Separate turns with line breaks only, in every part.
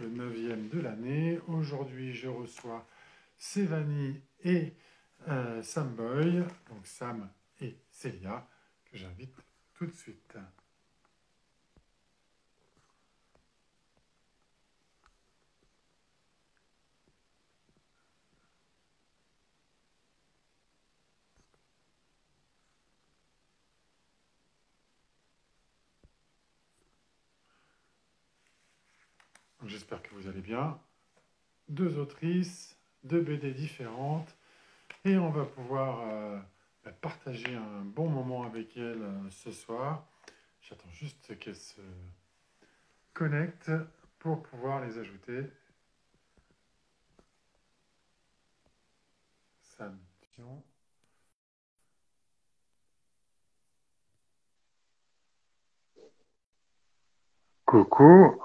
le neuvième de l'année. Aujourd'hui, je reçois Sévanie et euh, Sam Boy, donc Sam et Célia, que j'invite tout de suite. J'espère que vous allez bien. Deux autrices, deux BD différentes, et on va pouvoir euh, bah, partager un bon moment avec elles euh, ce soir. J'attends juste qu'elles se connectent pour pouvoir les ajouter. Coucou.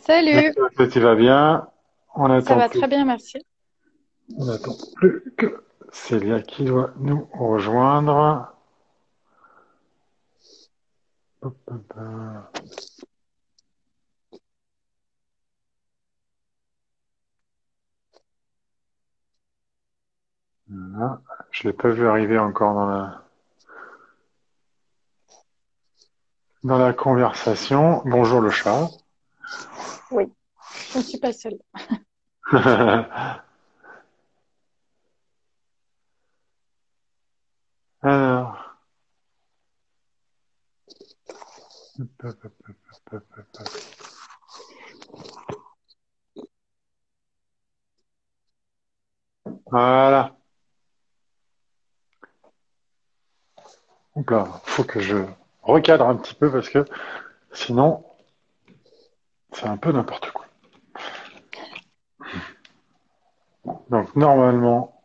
Salut.
Ça tu vas bien?
On Ça va très bien, merci.
On n'attend plus que Célia qui doit nous rejoindre. Voilà. Je l'ai pas vu arriver encore dans la dans la conversation. Bonjour le chat.
Oui, je ne suis pas seule.
Alors. Voilà. Donc là, faut que je recadre un petit peu parce que sinon, c'est un peu n'importe quoi. Donc normalement,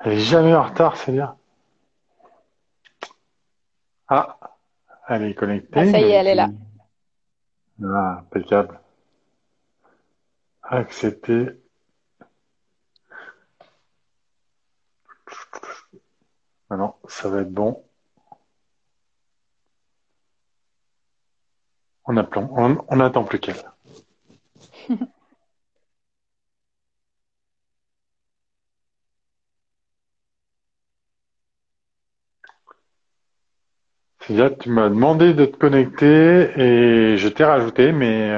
elle est jamais en retard, c'est bien. Ah, elle est connectée.
Ah, ça y est, elle est là.
Ah, impeccable. Accepter. Maintenant, ça va être bon. On n'attend on, plus qu'elle. Sylvia, tu m'as demandé de te connecter et je t'ai rajouté, mais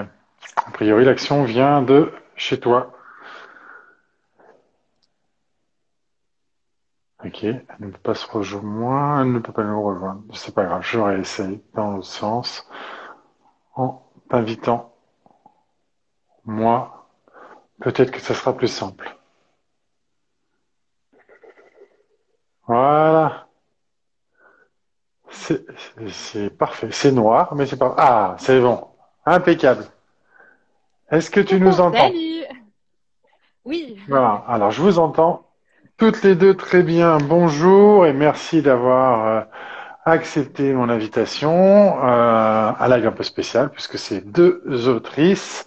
a priori l'action vient de chez toi. Ok, elle ne peut pas se rejoindre, elle ne peut pas nous rejoindre. C'est pas grave, je réessaye dans le sens en t'invitant, moi, peut-être que ça sera plus simple. Voilà. C'est parfait. C'est noir, mais c'est pas. Ah, c'est bon. Impeccable. Est-ce que tu nous entends?
Salut. Oui.
Voilà. Alors, je vous entends toutes les deux très bien. Bonjour et merci d'avoir euh, accepté mon invitation euh, à la un peu spéciale puisque c'est deux autrices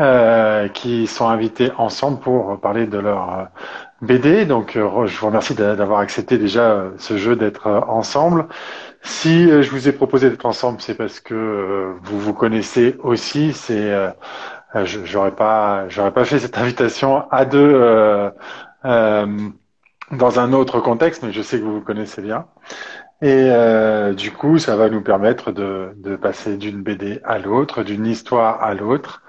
euh, qui sont invitées ensemble pour parler de leur euh, BD. Donc euh, je vous remercie d'avoir accepté déjà ce jeu d'être ensemble. Si je vous ai proposé d'être ensemble, c'est parce que vous vous connaissez aussi. C'est j'aurais pas j'aurais pas fait cette invitation à deux dans un autre contexte, mais je sais que vous vous connaissez bien. Et euh, du coup, ça va nous permettre de, de passer d'une BD à l'autre, d'une histoire à l'autre.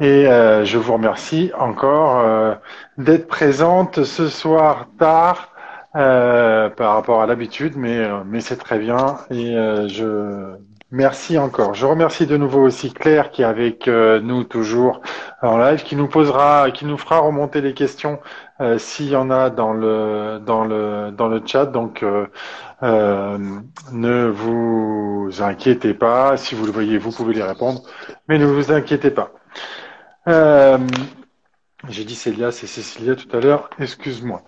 Et euh, je vous remercie encore euh, d'être présente ce soir tard par rapport à l'habitude, mais, mais c'est très bien. Et je merci encore. Je remercie de nouveau aussi Claire qui est avec nous toujours en live, qui nous posera, qui nous fera remonter les questions s'il y en a dans le dans le dans le chat. Donc euh, ne vous inquiétez pas. Si vous le voyez, vous pouvez les répondre. Mais ne vous inquiétez pas. Euh, J'ai dit Célia, c'est Cécilia tout à l'heure. Excuse-moi.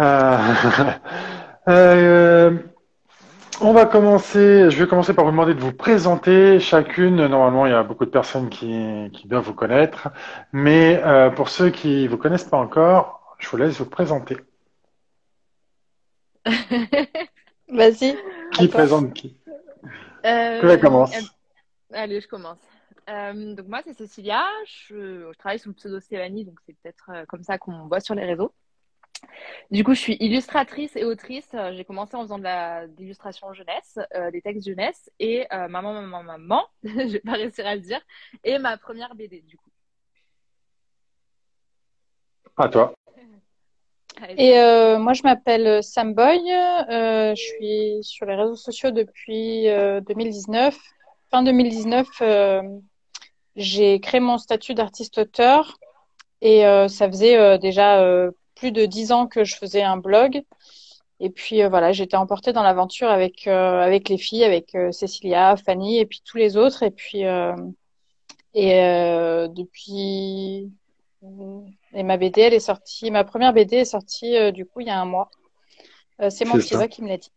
Euh, euh, on va commencer. Je vais commencer par vous demander de vous présenter chacune. Normalement, il y a beaucoup de personnes qui, qui doivent vous connaître. Mais euh, pour ceux qui vous connaissent pas encore, je vous laisse vous présenter.
Vas-y.
Qui présente qui
euh,
commence
Allez, je commence. donc moi, c'est Cécilia. Je, travaille sous le pseudo Stéphanie, donc c'est peut-être comme ça qu'on me voit sur les réseaux. Du coup, je suis illustratrice et autrice. J'ai commencé en faisant de l'illustration jeunesse, des textes jeunesse et maman, maman, maman, je vais pas réussir à le dire, et ma première BD du coup.
À toi.
Et euh, moi, je m'appelle Sam Boy. Euh, je suis sur les réseaux sociaux depuis 2019. Euh, fin 2019, j'ai créé mon statut d'artiste-auteur. Et ça faisait déjà plus de dix ans que je faisais un blog. Et puis voilà, j'étais emportée dans l'aventure avec avec les filles, avec Cécilia, Fanny et puis tous les autres. Et puis et depuis et ma BD, elle est sortie, ma première BD est sortie euh, du coup il y a un mois. Euh, c'est mon petit qui me l'a dit.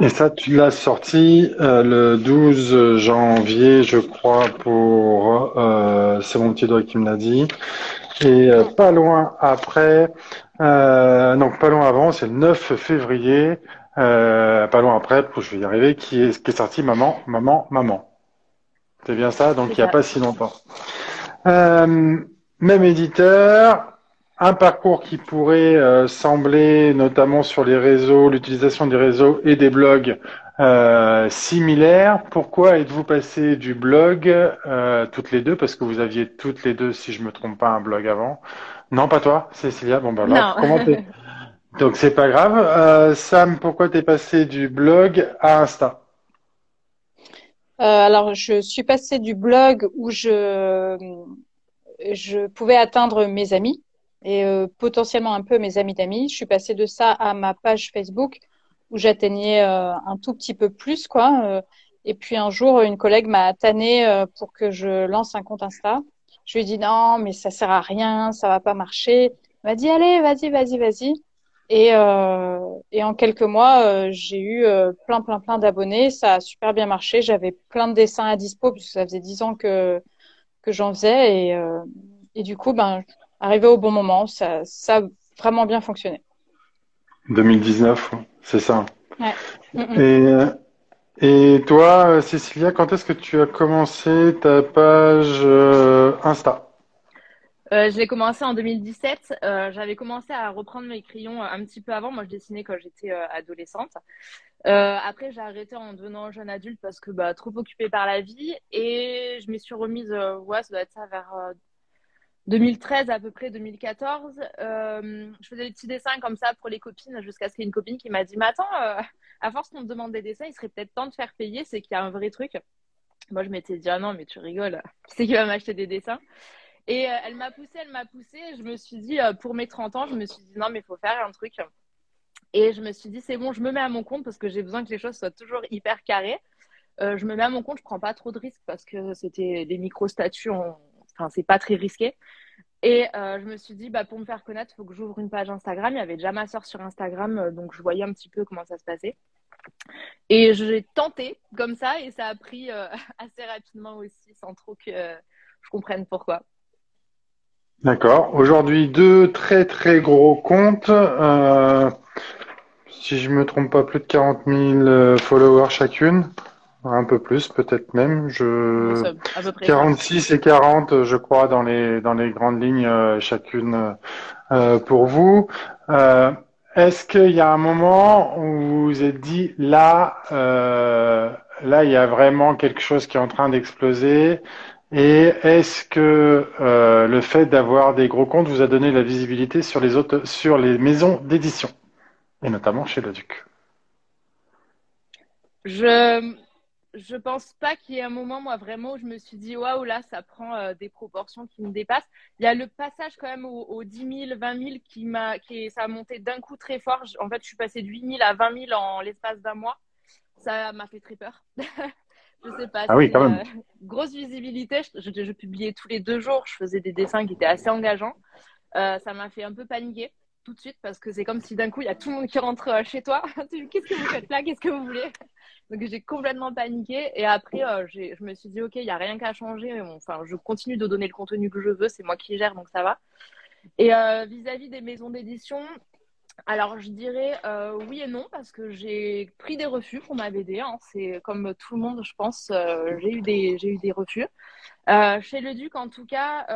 Et ça, tu l'as sorti euh, le 12 janvier, je crois, pour. c'est mon petit doigt qui me l'a dit. Et pas loin après, donc pas loin avant, c'est le 9 février, pas loin après, je vais y arriver, qui est, qui est sorti Maman, Maman, Maman. C'est bien ça, donc il n'y a pas si longtemps. Même éditeur, un parcours qui pourrait euh, sembler, notamment sur les réseaux, l'utilisation des réseaux et des blogs euh, similaires. Pourquoi êtes-vous passé du blog euh, toutes les deux? Parce que vous aviez toutes les deux, si je me trompe pas, un blog avant. Non, pas toi, Cécilia. Bon ben alors, comment Donc c'est pas grave. Euh, Sam, pourquoi t'es passé du blog à Insta?
Alors je suis passé du blog où je je pouvais atteindre mes amis et euh, potentiellement un peu mes amis d'amis. Je suis passée de ça à ma page Facebook où j'atteignais euh, un tout petit peu plus, quoi. Euh. et puis un jour, une collègue m'a tanné pour que je lance un compte Insta. Je lui ai dit non, mais ça sert à rien, ça va pas marcher. Elle m'a dit allez, vas-y, vas-y, vas-y. Et, et en quelques mois, j'ai eu plein, plein, plein d'abonnés. Ça a super bien marché. J'avais plein de dessins à dispo puisque ça faisait dix ans que que j'en faisais et, euh, et du coup, ben, arrivé au bon moment, ça, ça a vraiment bien fonctionné.
2019, c'est ça.
Ouais.
Et, et toi, Cécilia, quand est-ce que tu as commencé ta page euh, Insta?
Euh, je l'ai commencé en 2017. Euh, j'avais commencé à reprendre mes crayons un petit peu avant. Moi, je dessinais quand j'étais euh, adolescente. Euh, après, j'ai arrêté en devenant jeune adulte parce que bah, trop occupée par la vie. Et je m'y suis remise, ouais, ça doit être ça vers 2013 à peu près, 2014. je faisais des petits dessins comme ça pour les copines jusqu'à ce qu'il y ait une copine qui m'a dit Mais attends, à force qu'on te demande des dessins, il serait peut-être temps de faire payer. C'est qu'il y a un vrai truc. Moi, je m'étais dit Ah non, mais tu rigoles. Qui c'est qui va m'acheter des dessins? Et euh, elle m'a poussé, elle m'a poussé. Je me suis dit, euh, pour mes 30 ans, je me suis dit, non, mais il faut faire un truc. Et je me suis dit, c'est bon, je me mets à mon compte parce que j'ai besoin que les choses soient toujours hyper carrées. Euh, je me mets à mon compte, je prends pas trop de risques parce que c'était des micro-statuts, enfin, c'est pas très risqué. Et je me suis dit, bah, pour me faire connaître, il faut que j'ouvre une page Instagram. Il y avait déjà ma soeur sur Instagram, donc je voyais un petit peu comment ça se passait. Et j'ai tenté comme ça, et ça a pris assez rapidement aussi, sans trop que je comprenne pourquoi.
D'accord. Aujourd'hui, deux très très gros comptes. Euh, si je me trompe pas, plus de 40 000 euh, followers chacune. Un peu plus, peut-être même. Je... 46 et 40, je crois, dans les, dans les grandes lignes, euh, chacune pour vous. Est-ce qu'il y a un moment où vous vous êtes dit, là, là, il y a vraiment quelque chose qui est en train d'exploser? Et est-ce que euh, le fait d'avoir des gros comptes vous a donné la visibilité sur les autres, sur les maisons d'édition, et notamment chez le Duc
Je je pense pas qu'il y ait un moment, moi, vraiment, où je me suis dit, waouh, là, ça prend euh, des proportions qui me dépassent. Il y a le passage quand même aux, 10 000, 20 000 qui m'a, qui ça a monté d'un coup très fort. En fait, je suis passée de 8 000 à 20 000 en l'espace d'un mois. Ça m'a fait très peur. Je sais pas.
Ah oui, quand même.
Euh, grosse visibilité. Je, publiais tous les deux jours. Je faisais des dessins qui étaient assez engageants. Euh, ça m'a fait un peu paniquer tout de suite parce que c'est comme si d'un coup il y a tout le monde qui rentre euh, chez toi. Qu'est-ce que vous faites là? Qu'est-ce que vous voulez? Donc j'ai complètement paniqué et après je me suis dit ok il y a rien qu'à changer. Enfin je continue de donner le contenu que je veux. C'est moi qui gère donc ça va. Et vis-à-vis des maisons d'édition, alors, je dirais euh, oui et non, parce que j'ai pris des refus pour ma BD. Hein. C'est comme tout le monde, je pense, euh, j'ai eu, des, eu des refus. Euh, chez le Duc, en tout cas,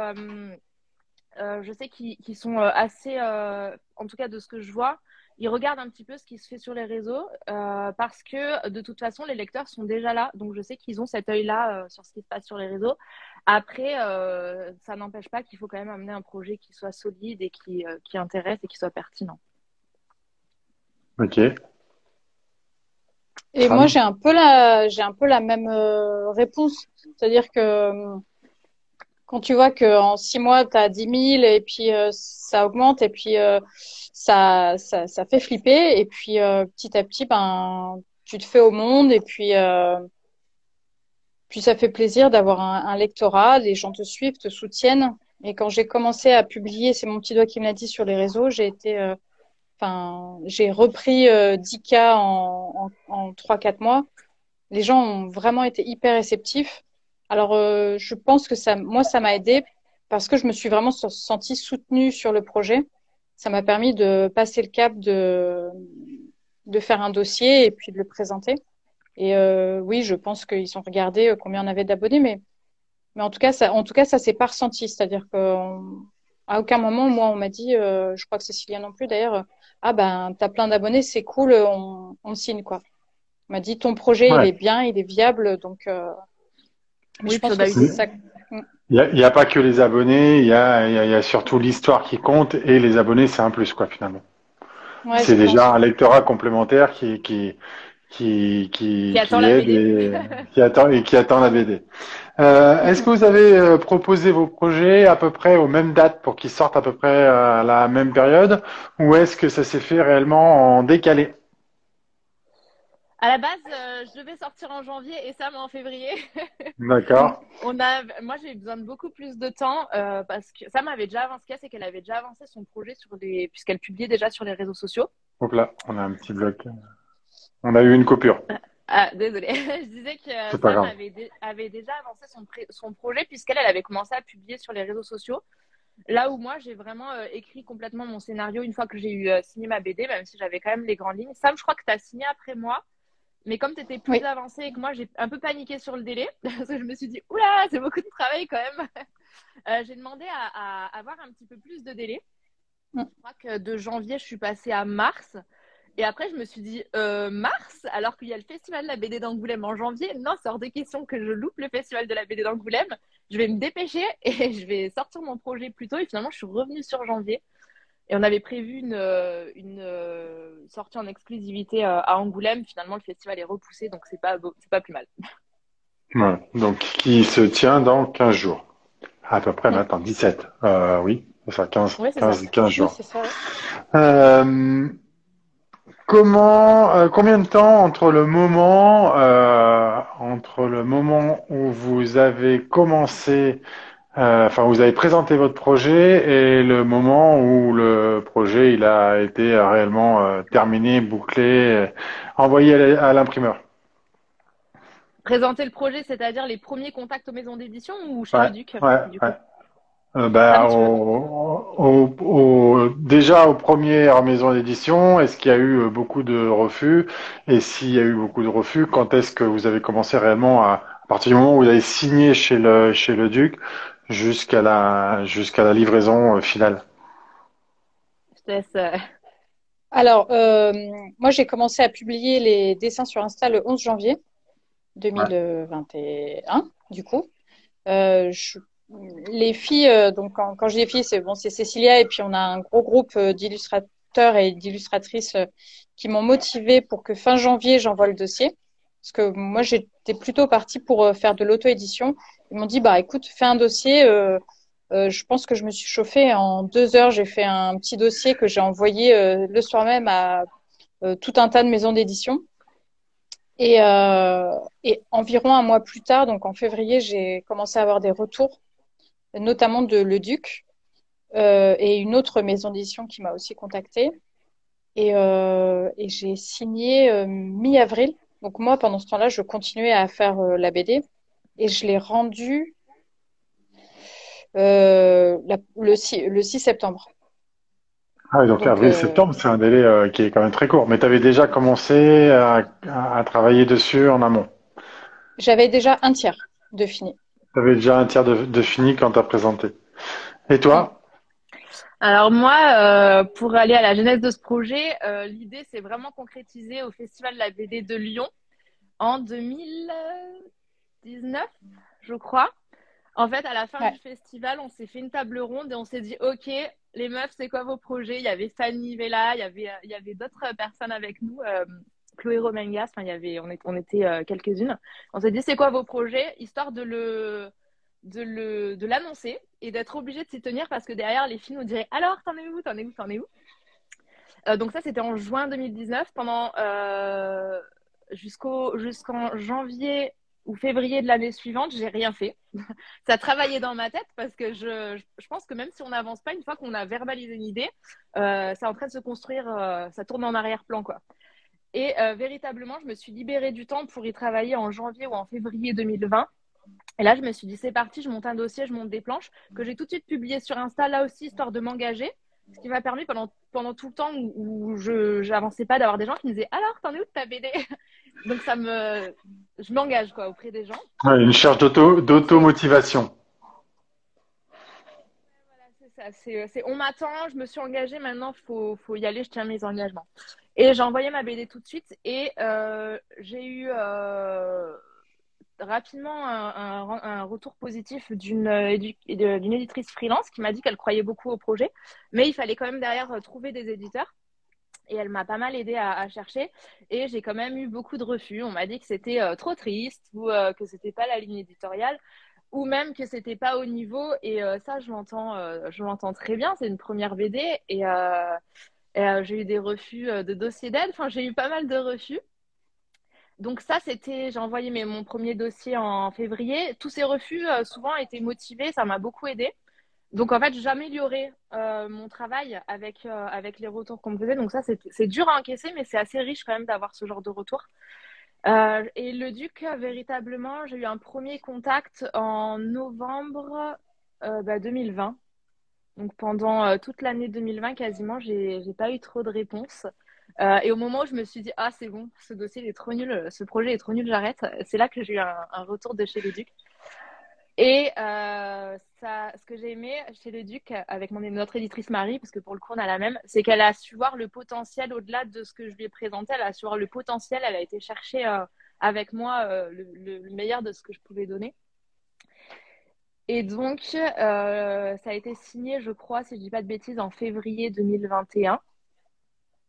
je sais qu'ils, sont assez, en tout cas de ce que je vois, ils regardent un petit peu ce qui se fait sur les réseaux, parce que de toute façon, les lecteurs sont déjà là. Donc, je sais qu'ils ont cet œil-là sur ce qui se passe sur les réseaux. Après, ça n'empêche pas qu'il faut quand même amener un projet qui soit solide et qui intéresse et qui soit pertinent.
Ok.
Et moi, j'ai un peu la, j'ai un peu la même euh, réponse. C'est-à-dire que euh, quand tu vois qu'en six mois, tu as 10 000 et puis euh, ça augmente et puis ça, ça, ça fait flipper. Et puis petit à petit, ben, tu te fais au monde et puis, puis ça fait plaisir d'avoir un, un, lectorat, les gens te suivent, te soutiennent. Et quand j'ai commencé à publier, c'est mon petit doigt qui me l'a dit sur les réseaux, j'ai été Enfin, j'ai repris euh, 10 cas en, en, en 3-4 mois. Les gens ont vraiment été hyper réceptifs. Alors, euh, je pense que ça, moi, ça m'a aidé parce que je me suis vraiment sentie soutenue sur le projet. Ça m'a permis de passer le cap de, de faire un dossier et puis de le présenter. Et euh, oui, je pense qu'ils ont regardé combien on avait d'abonnés, mais, mais en tout cas, ça, en tout cas, ça s'est pas ressenti. C'est-à-dire qu'à aucun moment, moi, on m'a dit, euh, je crois que Cécilia non plus d'ailleurs, ah ben t'as plein d'abonnés, c'est cool, on, on, signe quoi. On m'a dit ton projet il est bien, il est viable, donc euh,
oui, je pense que c'est ça. Il n'y a, y a, pas que les abonnés, il y a, y a, surtout l'histoire qui compte et les abonnés c'est un plus quoi finalement. Ouais, c'est déjà un lectorat complémentaire qui qui qui qui,
qui attend la BD.
qui attend et qui attend la BD. Euh, Est-ce que vous avez euh, proposé vos projets à peu près aux mêmes dates pour qu'ils sortent à peu près à la même période ou est-ce que ça s'est fait réellement en décalé?
À la base, euh, je devais sortir en janvier et Sam en février.
D'accord.
On a, moi, j'ai eu besoin de beaucoup plus de temps euh, parce que Sam avait déjà avancé, c'est qu'elle avait déjà avancé son projet sur les, puisqu'elle publiait déjà sur les réseaux sociaux.
Donc là, on a un petit bloc. On a eu une coupure.
Ah, désolée. je disais que Sam avait, avait, déjà avancé son, son projet puisqu'elle elle avait commencé à publier sur les réseaux sociaux. Là où moi, j'ai vraiment euh, écrit complètement mon scénario une fois que j'ai eu euh, signé ma BD, même si j'avais quand même les grandes lignes. Sam, je crois que tu as signé après moi. Mais comme tu étais plus avancé et que moi, j'ai un peu paniqué sur le délai, parce que je me suis dit, oula, c'est beaucoup de travail quand même. euh, j'ai demandé à, à, avoir un petit peu plus de délai. Mm. Je crois que de janvier, je suis passée à mars. Et après, je me suis dit, euh, mars, alors qu'il y a le festival de la BD d'Angoulême en janvier, non, c'est hors de question que je loupe le festival de la BD d'Angoulême. Je vais me dépêcher et je vais sortir mon projet plus tôt. Et finalement, je suis revenue sur janvier. Et on avait prévu une, euh, une euh, sortie en exclusivité à Angoulême. Finalement, le festival est repoussé, donc c'est pas, c'est pas plus mal.
Ouais, donc, qui se tient dans 15 jours. À peu près maintenant, 17. Euh, oui, ça, 15, 15, 15 jours. Oui, ça, euh, Comment, euh, combien de temps entre le moment, euh, entre le moment où vous avez commencé, euh, enfin vous avez présenté votre projet et le moment où le projet il a été réellement terminé, bouclé, envoyé à l'imprimeur?
Présenter le projet, c'est-à-dire les premiers contacts aux maisons d'édition ou chez
du coup? Euh, ben, au, au, déjà aux premières maisons d'édition, est-ce qu'il y a eu euh, beaucoup de refus? Et s'il y a eu beaucoup de refus, quand est-ce que vous avez commencé réellement à, à partir du moment où vous avez signé chez le chez le Duc jusqu'à la jusqu'à la livraison euh, finale?
Je laisse.
Alors, euh, moi j'ai commencé à publier les dessins sur Insta le 11 janvier 2021, du coup. Euh, je les filles, euh, donc quand, quand je dis filles, c'est bon, c'est Cécilia et puis on a un gros groupe euh, d'illustrateurs et d'illustratrices euh, qui m'ont motivée pour que fin janvier j'envoie le dossier. Parce que moi j'étais plutôt partie pour faire de l'auto-édition. Ils m'ont dit bah écoute, fais un dossier. Je pense que je me suis chauffée en deux heures. J'ai fait un petit dossier que j'ai envoyé le soir même à tout un tas de maisons d'édition. Et, et environ un mois plus tard, donc en février, j'ai commencé à avoir des retours notamment de Le Duc euh, et une autre maison d'édition qui m'a aussi contactée. Et, euh, et j'ai signé euh, mi-avril. Donc moi, pendant ce temps-là, je continuais à faire la BD et je l'ai rendu euh, la, le, 6, le 6 septembre.
Ah donc, avril-septembre, c'est un délai qui est quand même très court. Mais tu avais déjà commencé à, travailler dessus en amont
J'avais déjà un tiers de fini.
Tu avais déjà un tiers de, fini quand tu as présenté. Et toi?
Alors moi, pour aller à la genèse de ce projet, l'idée c'est vraiment concrétiser au Festival de la BD de Lyon en 2019, je crois. En fait, à la fin du festival, on s'est fait une table ronde et on s'est dit, OK, les meufs, c'est quoi vos projets? Il y avait Fanny Vella, il y avait, il y avait d'autres personnes avec nous, euh, Chloé Romengas, enfin, il y avait, on, était euh, quelques-unes. On s'est dit, c'est quoi vos projets Histoire de le de le de l'annoncer et d'être obligé de s'y tenir parce que derrière les filles nous diraient alors t'en es où t'en es où t'en où? Euh, donc ça c'était en juin 2019 pendant jusqu'au jusqu'en janvier ou février de l'année suivante, j'ai rien fait. ça a travaillé dans ma tête parce que je, je pense que même si on n'avance pas, une fois qu'on a verbalisé une idée, euh, c'est en train de se construire, euh, ça tourne en arrière-plan. quoi. Et euh, véritablement, je me suis libérée du temps pour y travailler en janvier ou en février 2020. Et là, je me suis dit, c'est parti, je monte un dossier, je monte des planches, que j'ai tout de suite publié sur Insta, là aussi, histoire de m'engager. Ce qui m'a permis pendant, pendant tout le temps où, je n'avançais pas d'avoir des gens qui me disaient Alors, t'en es où de ta BD Donc, ça me. Je m'engage quoi auprès des gens.
une charge d'auto-motivation.
Voilà, c'est on m'attend, je me suis engagée, maintenant il faut, faut, y aller, je tiens mes engagements. Et j'ai envoyé ma BD tout de suite et euh, j'ai eu euh, rapidement un, retour positif d'une éditrice freelance qui m'a dit qu'elle croyait beaucoup au projet, mais il fallait quand même derrière euh, trouver des éditeurs. Et elle m'a pas mal aidé à, chercher. Et j'ai quand même eu beaucoup de refus. On m'a dit que c'était euh, trop triste ou euh, que c'était pas la ligne éditoriale ou même que c'était pas au niveau. Et ça, je l'entends, je l'entends très bien. C'est une première BD et, et j'ai eu des refus de dossiers d'aide. Enfin, j'ai eu pas mal de refus. Donc ça, c'était, j'ai envoyé mon premier dossier en février. Tous ces refus, euh, souvent, étaient motivés. Ça m'a beaucoup aidé. Donc en fait, j'améliorais euh, mon travail avec, euh, avec les retours qu'on me faisait. Donc ça, c'est dur à encaisser, mais c'est assez riche quand même d'avoir ce genre de retour. Et le Duc, véritablement, j'ai eu un premier contact en novembre 2020. Bah, Donc pendant toute l'année 2020, quasiment, j'ai pas eu trop de réponses. Euh, et au moment où je me suis dit, ah, c'est bon, ce dossier est trop nul, ce projet est trop nul, j'arrête, c'est là que j'ai eu un, retour de chez le Duc. Et euh, ce que j'ai aimé chez le Duc, avec notre éditrice Marie, parce que pour le coup, on a la même, c'est qu'elle a su voir le potentiel au-delà de ce que je lui ai présenté. Elle a su voir le potentiel, elle a été chercher euh, avec moi le, meilleur de ce que je pouvais donner. Et donc, ça a été signé, je crois, si je ne dis pas de bêtises, en février 2021.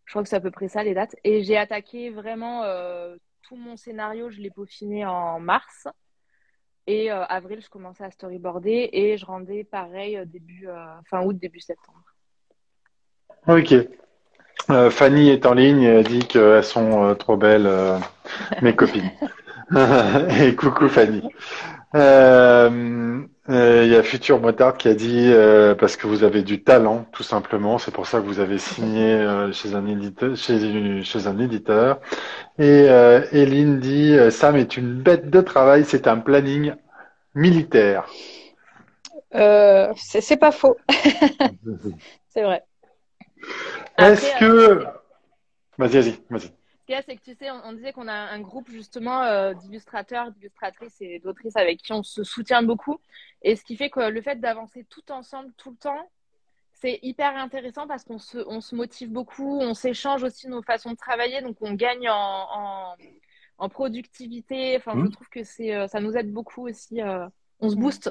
Je crois que c'est à peu près ça les dates. Et j'ai attaqué vraiment euh, tout mon scénario, je l'ai peaufiné en mars. Et euh, avril, je commençais à storyboarder et je rendais pareil euh, début fin août, début septembre.
Ok. Fanny est en ligne et elle dit qu'elles sont trop belles, mes copines. et coucou Fanny. Euh, il y a Futur Motard qui a dit euh, parce que vous avez du talent, tout simplement. C'est pour ça que vous avez signé euh, chez un éditeur. Chez, chez un éditeur. Et Eline dit Sam est une bête de travail. C'est un planning militaire.
c'est pas faux. c'est vrai.
Est-ce que vas-y, vas-y, vas-y
c'est que tu sais, on, disait qu'on a un groupe justement euh, d'illustrateurs, d'illustratrices et d'autrices avec qui on se soutient beaucoup. Et ce qui fait que le fait d'avancer tout ensemble, tout le temps, c'est hyper intéressant parce qu'on se, on se motive beaucoup, on s'échange aussi nos façons de travailler, donc on gagne en, en, productivité. Enfin, je mmh. trouve que c'est, euh, ça nous aide beaucoup aussi. Euh, on se booste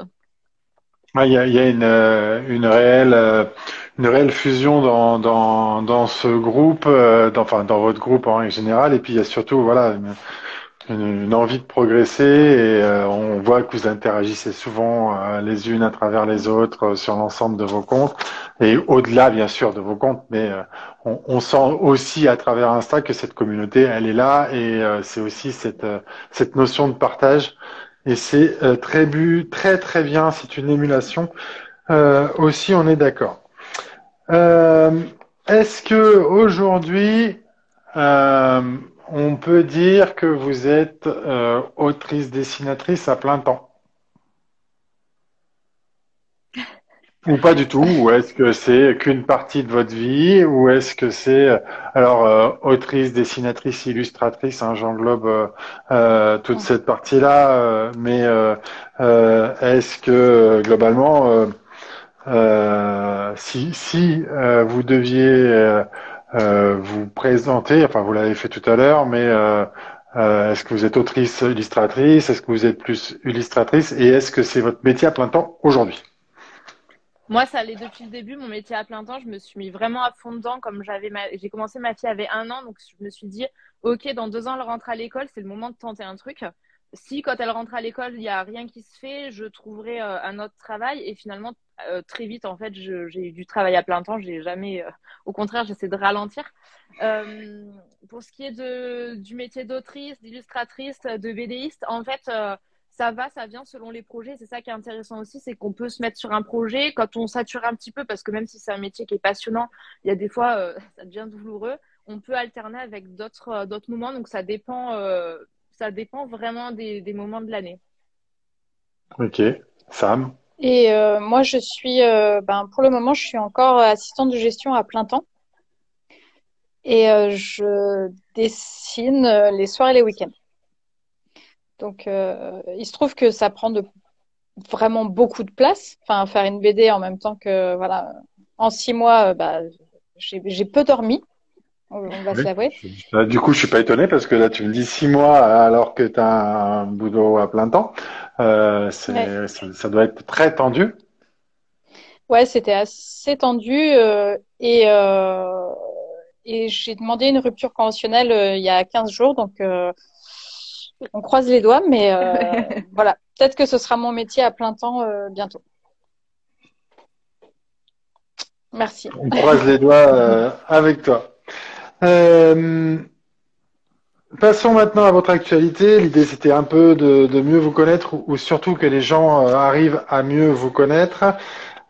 il y a, y a une, euh, une, réelle, euh, une réelle fusion dans, dans, dans ce groupe, euh, dans, enfin dans votre groupe en général, et puis il y a surtout voilà une, envie de progresser. Et on voit que vous interagissez souvent les unes à travers les autres sur l'ensemble de vos comptes. Et au-delà bien sûr de vos comptes, mais on, on, sent aussi à travers Insta que cette communauté elle est là. Et c'est aussi cette, cette notion de partage et c'est euh, très bu, très très bien. C'est une émulation. Euh, aussi, on est d'accord. Euh, est-ce que aujourd'hui, on peut dire que vous êtes autrice dessinatrice à plein temps? Ou pas du tout Ou est-ce que c'est qu'une partie de votre vie Ou est-ce que c'est alors euh, autrice, dessinatrice, illustratrice hein, J'englobe euh, euh, toute cette partie-là. mais est-ce que globalement, si, si vous deviez vous présenter, enfin vous l'avez fait tout à l'heure, mais est-ce que vous êtes autrice, illustratrice Est-ce que vous êtes plus illustratrice Et est-ce que c'est votre métier à plein temps aujourd'hui?
Moi, ça allait depuis le début, mon métier à plein temps. Je me suis mis vraiment à fond dedans. Comme j'avais, j'ai commencé ma fille avait un an, donc je me suis dit, ok, dans deux ans, elle rentre à l'école, c'est le moment de tenter un truc. Si quand elle rentre à l'école, il n'y a rien qui se fait, je trouverai euh, un autre travail. Et finalement, euh, très vite, en fait, j'ai eu du travail à plein temps. J'ai jamais, euh, au contraire, j'essaie de ralentir. pour ce qui est de, du métier d'autrice, d'illustratrice, de BDiste, en fait ça va, ça vient selon les projets. C'est ça qui est intéressant aussi, c'est qu'on peut se mettre sur un projet quand on sature un petit peu, parce que même si c'est un métier qui est passionnant, il y a des fois, euh, ça devient douloureux. On peut alterner avec d'autres euh, d'autres moments, donc ça dépend, euh, ça dépend vraiment des, des moments de l'année.
Ok, Sam.
Et moi, je suis, ben, pour le moment, je suis encore assistante de gestion à plein temps. Et je dessine les soirs et les week-ends. Donc, euh, il se trouve que ça prend de, vraiment beaucoup de place. Enfin, faire une BD en même temps que, voilà, en six mois, euh, bah, j'ai peu dormi. On, va s'avouer.
Bah, du coup, je suis pas étonné parce que là, tu me dis six mois alors que tu as un boulot à plein temps. Euh, ça, doit être très tendu.
Ouais, c'était assez tendu euh, et euh, et j'ai demandé une rupture conventionnelle euh, il y a 15 jours, donc on croise les doigts, mais euh, voilà. Peut-être que ce sera mon métier à plein temps euh, bientôt. Merci.
On croise les doigts euh, avec toi. passons maintenant à votre actualité. L'idée, c'était un peu de, mieux vous connaître ou, surtout que les gens arrivent à mieux vous connaître.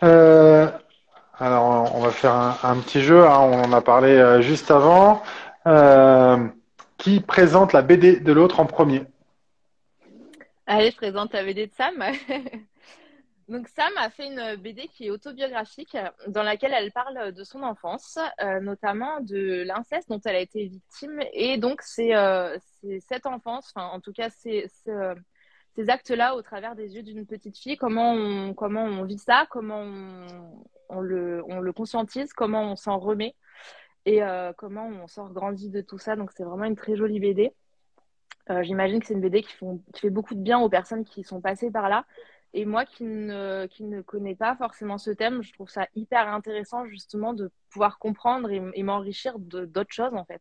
alors, on va faire un, petit jeu. Hein. on en a parlé juste avant qui présente la BD de l'autre en premier
Allez, je présente la BD de Sam. Donc Sam a fait une BD qui est autobiographique dans laquelle elle parle de son enfance, euh, notamment de l'inceste dont elle a été victime. Et donc c'est euh, cette enfance, enfin en tout cas c'est ces actes-là au travers des yeux d'une petite fille, comment on, comment on vit ça, comment on le conscientise, comment on s'en remet? Et euh, comment on sort grandi de tout ça. Donc c'est vraiment une très jolie BD. Euh, j'imagine que c'est une BD qui, font, qui, fait beaucoup de bien aux personnes qui sont passées par là. Et moi qui ne, qui ne connais pas forcément ce thème, je trouve ça hyper intéressant justement de pouvoir comprendre et, m'enrichir d'autres choses en fait.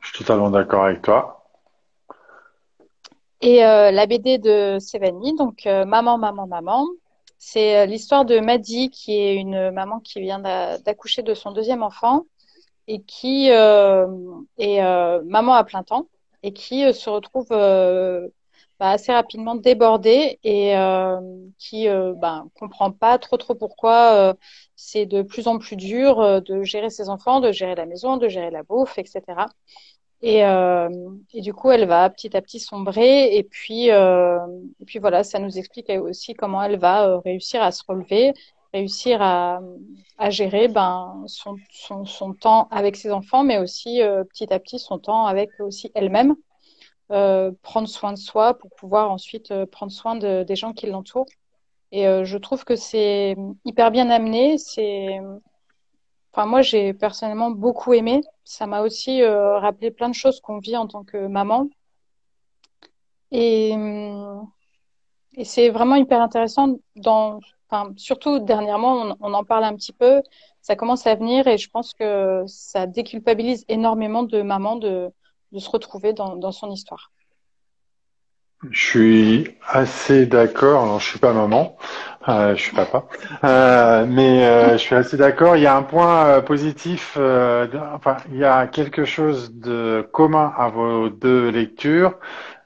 Je suis totalement d'accord avec toi.
Et euh, la BD de Sévanie, donc Maman, Maman, Maman, c'est euh, l'histoire de Maddy, qui est une maman qui vient d'accoucher de son deuxième enfant et qui euh, est euh, maman à plein temps et qui se retrouve bah, assez rapidement débordée et qui bah, comprend pas trop trop pourquoi c'est de plus en plus dur de gérer ses enfants, de gérer la maison, de gérer la bouffe, etc. Et, euh, du coup, elle va petit à petit sombrer. Et puis, euh, et puis voilà, ça nous explique aussi comment elle va euh, réussir à se relever, réussir à, à gérer ben, son, son, son, temps avec ses enfants, mais aussi euh, petit à petit son temps avec aussi elle-même. Euh, prendre soin de soi pour pouvoir ensuite euh, prendre soin de, des gens qui l'entourent. Et je trouve que c'est hyper bien amené. C'est Enfin, moi, j'ai personnellement beaucoup aimé. Ça m'a aussi euh, rappelé plein de choses qu'on vit en tant que maman. Et, hum, et c'est vraiment hyper intéressant. Dans, enfin, surtout dernièrement, on, on, en parle un petit peu. Ça commence à venir et je pense que ça déculpabilise énormément de mamans de, de se retrouver dans, dans son histoire.
Je suis assez d'accord. Alors, je suis pas maman, euh, je suis papa, euh, mais euh, je suis assez d'accord. Il y a un point positif. Enfin, il y a quelque chose de commun à vos deux lectures,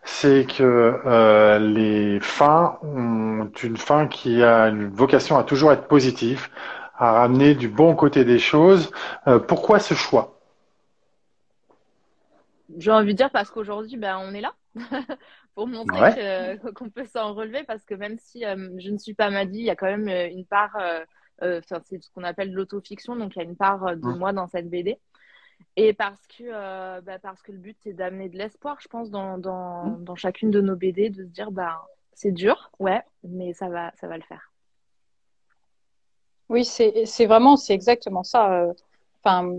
c'est que les fins ont une fin qui a une vocation à toujours être positive, à ramener du bon côté des choses. pourquoi ce choix?
J'ai envie de dire parce qu'aujourd'hui, ben, on est là. pour montrer qu'on peut s'en relever parce que même si je ne suis pas Maddy, il y a quand même une part, enfin c'est ce qu'on appelle l'autofiction, donc il y a une part de moi dans cette BD. Et parce que, bah, parce que le but, c'est d'amener de l'espoir, je pense, dans, dans, mmh. dans, chacune de nos BD, de se dire, bah, c'est dur, ouais, mais ça va, ça va le faire.
Oui, c'est vraiment, c'est exactement ça. Enfin,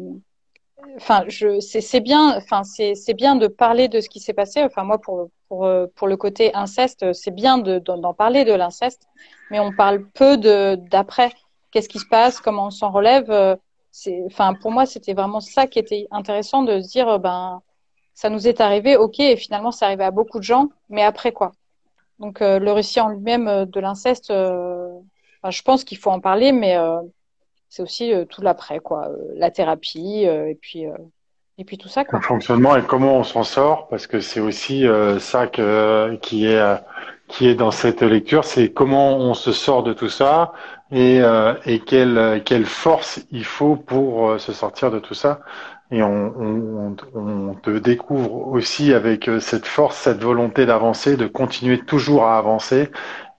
enfin, je, c'est bien, enfin, c'est bien de parler de ce qui s'est passé. Enfin, moi, pour pour pour le côté inceste, c'est bien d'en parler de l'inceste, mais on parle peu de d'après. Qu'est-ce qui se passe? Comment on s'en relève? C'est, enfin, pour moi, c'était vraiment ça qui était intéressant de se dire, euh, ben, ça nous est arrivé, ok, et finalement, c'est arrivé à beaucoup de gens, mais après quoi? Donc, euh, le récit en lui-même euh, de l'inceste, je pense qu'il faut en parler, mais c'est aussi tout l'après, quoi, la thérapie, et puis. et puis tout ça, quoi.
Le fonctionnement et comment on s'en sort, parce que c'est aussi ça que, qui est qui est dans cette lecture, c'est comment on se sort de tout ça et, euh, et quelle, quelle force il faut pour euh, se sortir de tout ça. Et on, on, on, te découvre aussi avec euh, cette force, cette volonté d'avancer, de continuer toujours à avancer.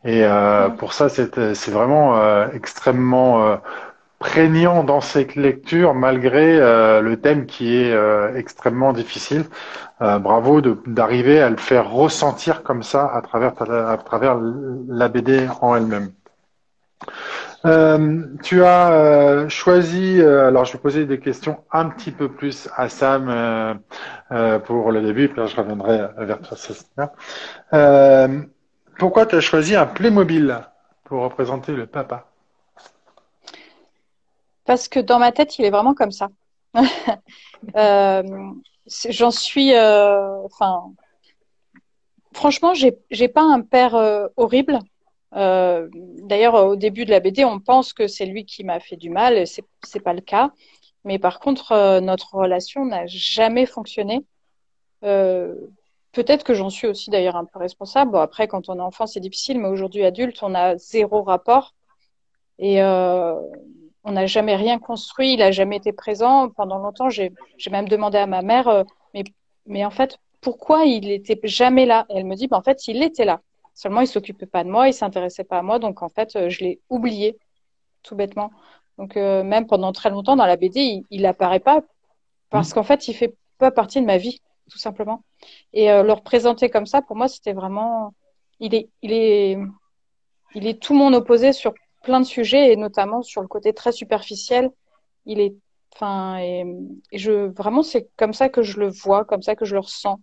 Et euh, pour ça, c'est vraiment euh, extrêmement prégnant dans cette lecture malgré le thème qui est extrêmement difficile. bravo d'arriver à le faire ressentir comme ça à travers, la BD en elle-même. Euh, tu as euh, choisi, euh, alors je vais poser des questions un petit peu plus à Sam pour le début, puis je reviendrai vers toi, Cécilia. pourquoi tu as choisi un Playmobil pour représenter le papa?
Parce que dans ma tête, il est vraiment comme ça. J'en suis, enfin, franchement, j'ai pas un père horrible. Euh, D'ailleurs, au début de la BD, on pense que c'est lui qui m'a fait du mal. C'est pas le cas. Mais par contre, euh, notre relation n'a jamais fonctionné. Euh, Peut-être que j'en suis aussi d'ailleurs un peu responsable. Bon, après, quand on est enfant, c'est difficile, mais aujourd'hui adulte, on a zéro rapport et euh, on n'a jamais rien construit. Il a jamais été présent pendant longtemps. J'ai même demandé à ma mère, euh, mais mais en fait, pourquoi il était jamais là? Et elle me dit, bah, en fait, il était là. Seulement, il s'occupait pas de moi, il s'intéressait pas à moi, donc en fait, euh, je l'ai oublié, tout bêtement. Donc euh, même pendant très longtemps dans la BD, il, il apparaît pas parce mmh. qu'en fait, il fait pas partie de ma vie, tout simplement. Et euh, le représenter comme ça, pour moi, c'était vraiment, il est, il est, il est tout mon opposé sur plein de sujets et notamment sur le côté très superficiel. Il est, enfin, et, je vraiment, c'est comme ça que je le vois, comme ça que je le ressens.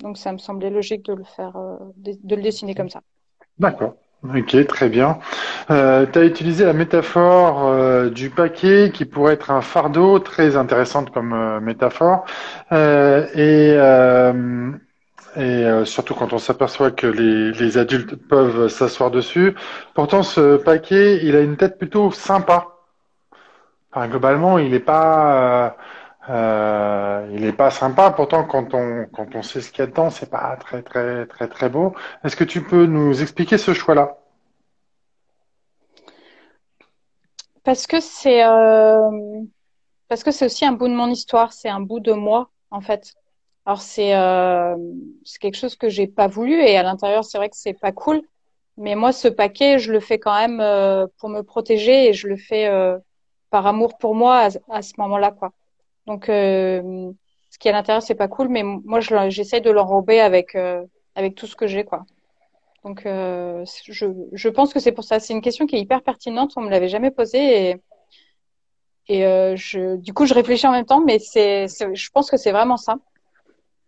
Donc ça me semblait logique de le faire, euh, de le dessiner comme ça.
D'accord. Ok, très bien. Euh, tu as utilisé la métaphore euh, du paquet qui pourrait être un fardeau, très intéressante comme euh, métaphore. Euh, et et surtout quand on s'aperçoit que les, adultes peuvent s'asseoir dessus. Pourtant, ce paquet, il a une tête plutôt sympa. Enfin, globalement, il n'est pas euh, il n'est pas sympa, pourtant quand on quand on sait ce qu'il y a dedans, c'est pas très très très très beau. Est-ce que tu peux nous expliquer ce choix-là?
Parce que c'est euh, parce que c'est aussi un bout de mon histoire, c'est un bout de moi en fait. Alors c'est euh, c'est quelque chose que j'ai pas voulu et à l'intérieur c'est vrai que c'est pas cool, mais moi ce paquet je le fais quand même euh, pour me protéger et je le fais euh, par amour pour moi à, ce moment-là quoi. Donc, euh, ce qui est à l'intérieur, c'est pas cool, mais moi, j'essaye de l'enrober avec euh, avec tout ce que j'ai, quoi. Donc, euh, je, je pense que c'est pour ça. C'est une question qui est hyper pertinente. On me l'avait jamais posée et et je, du coup, je réfléchis en même temps, mais c'est, je pense que c'est vraiment ça.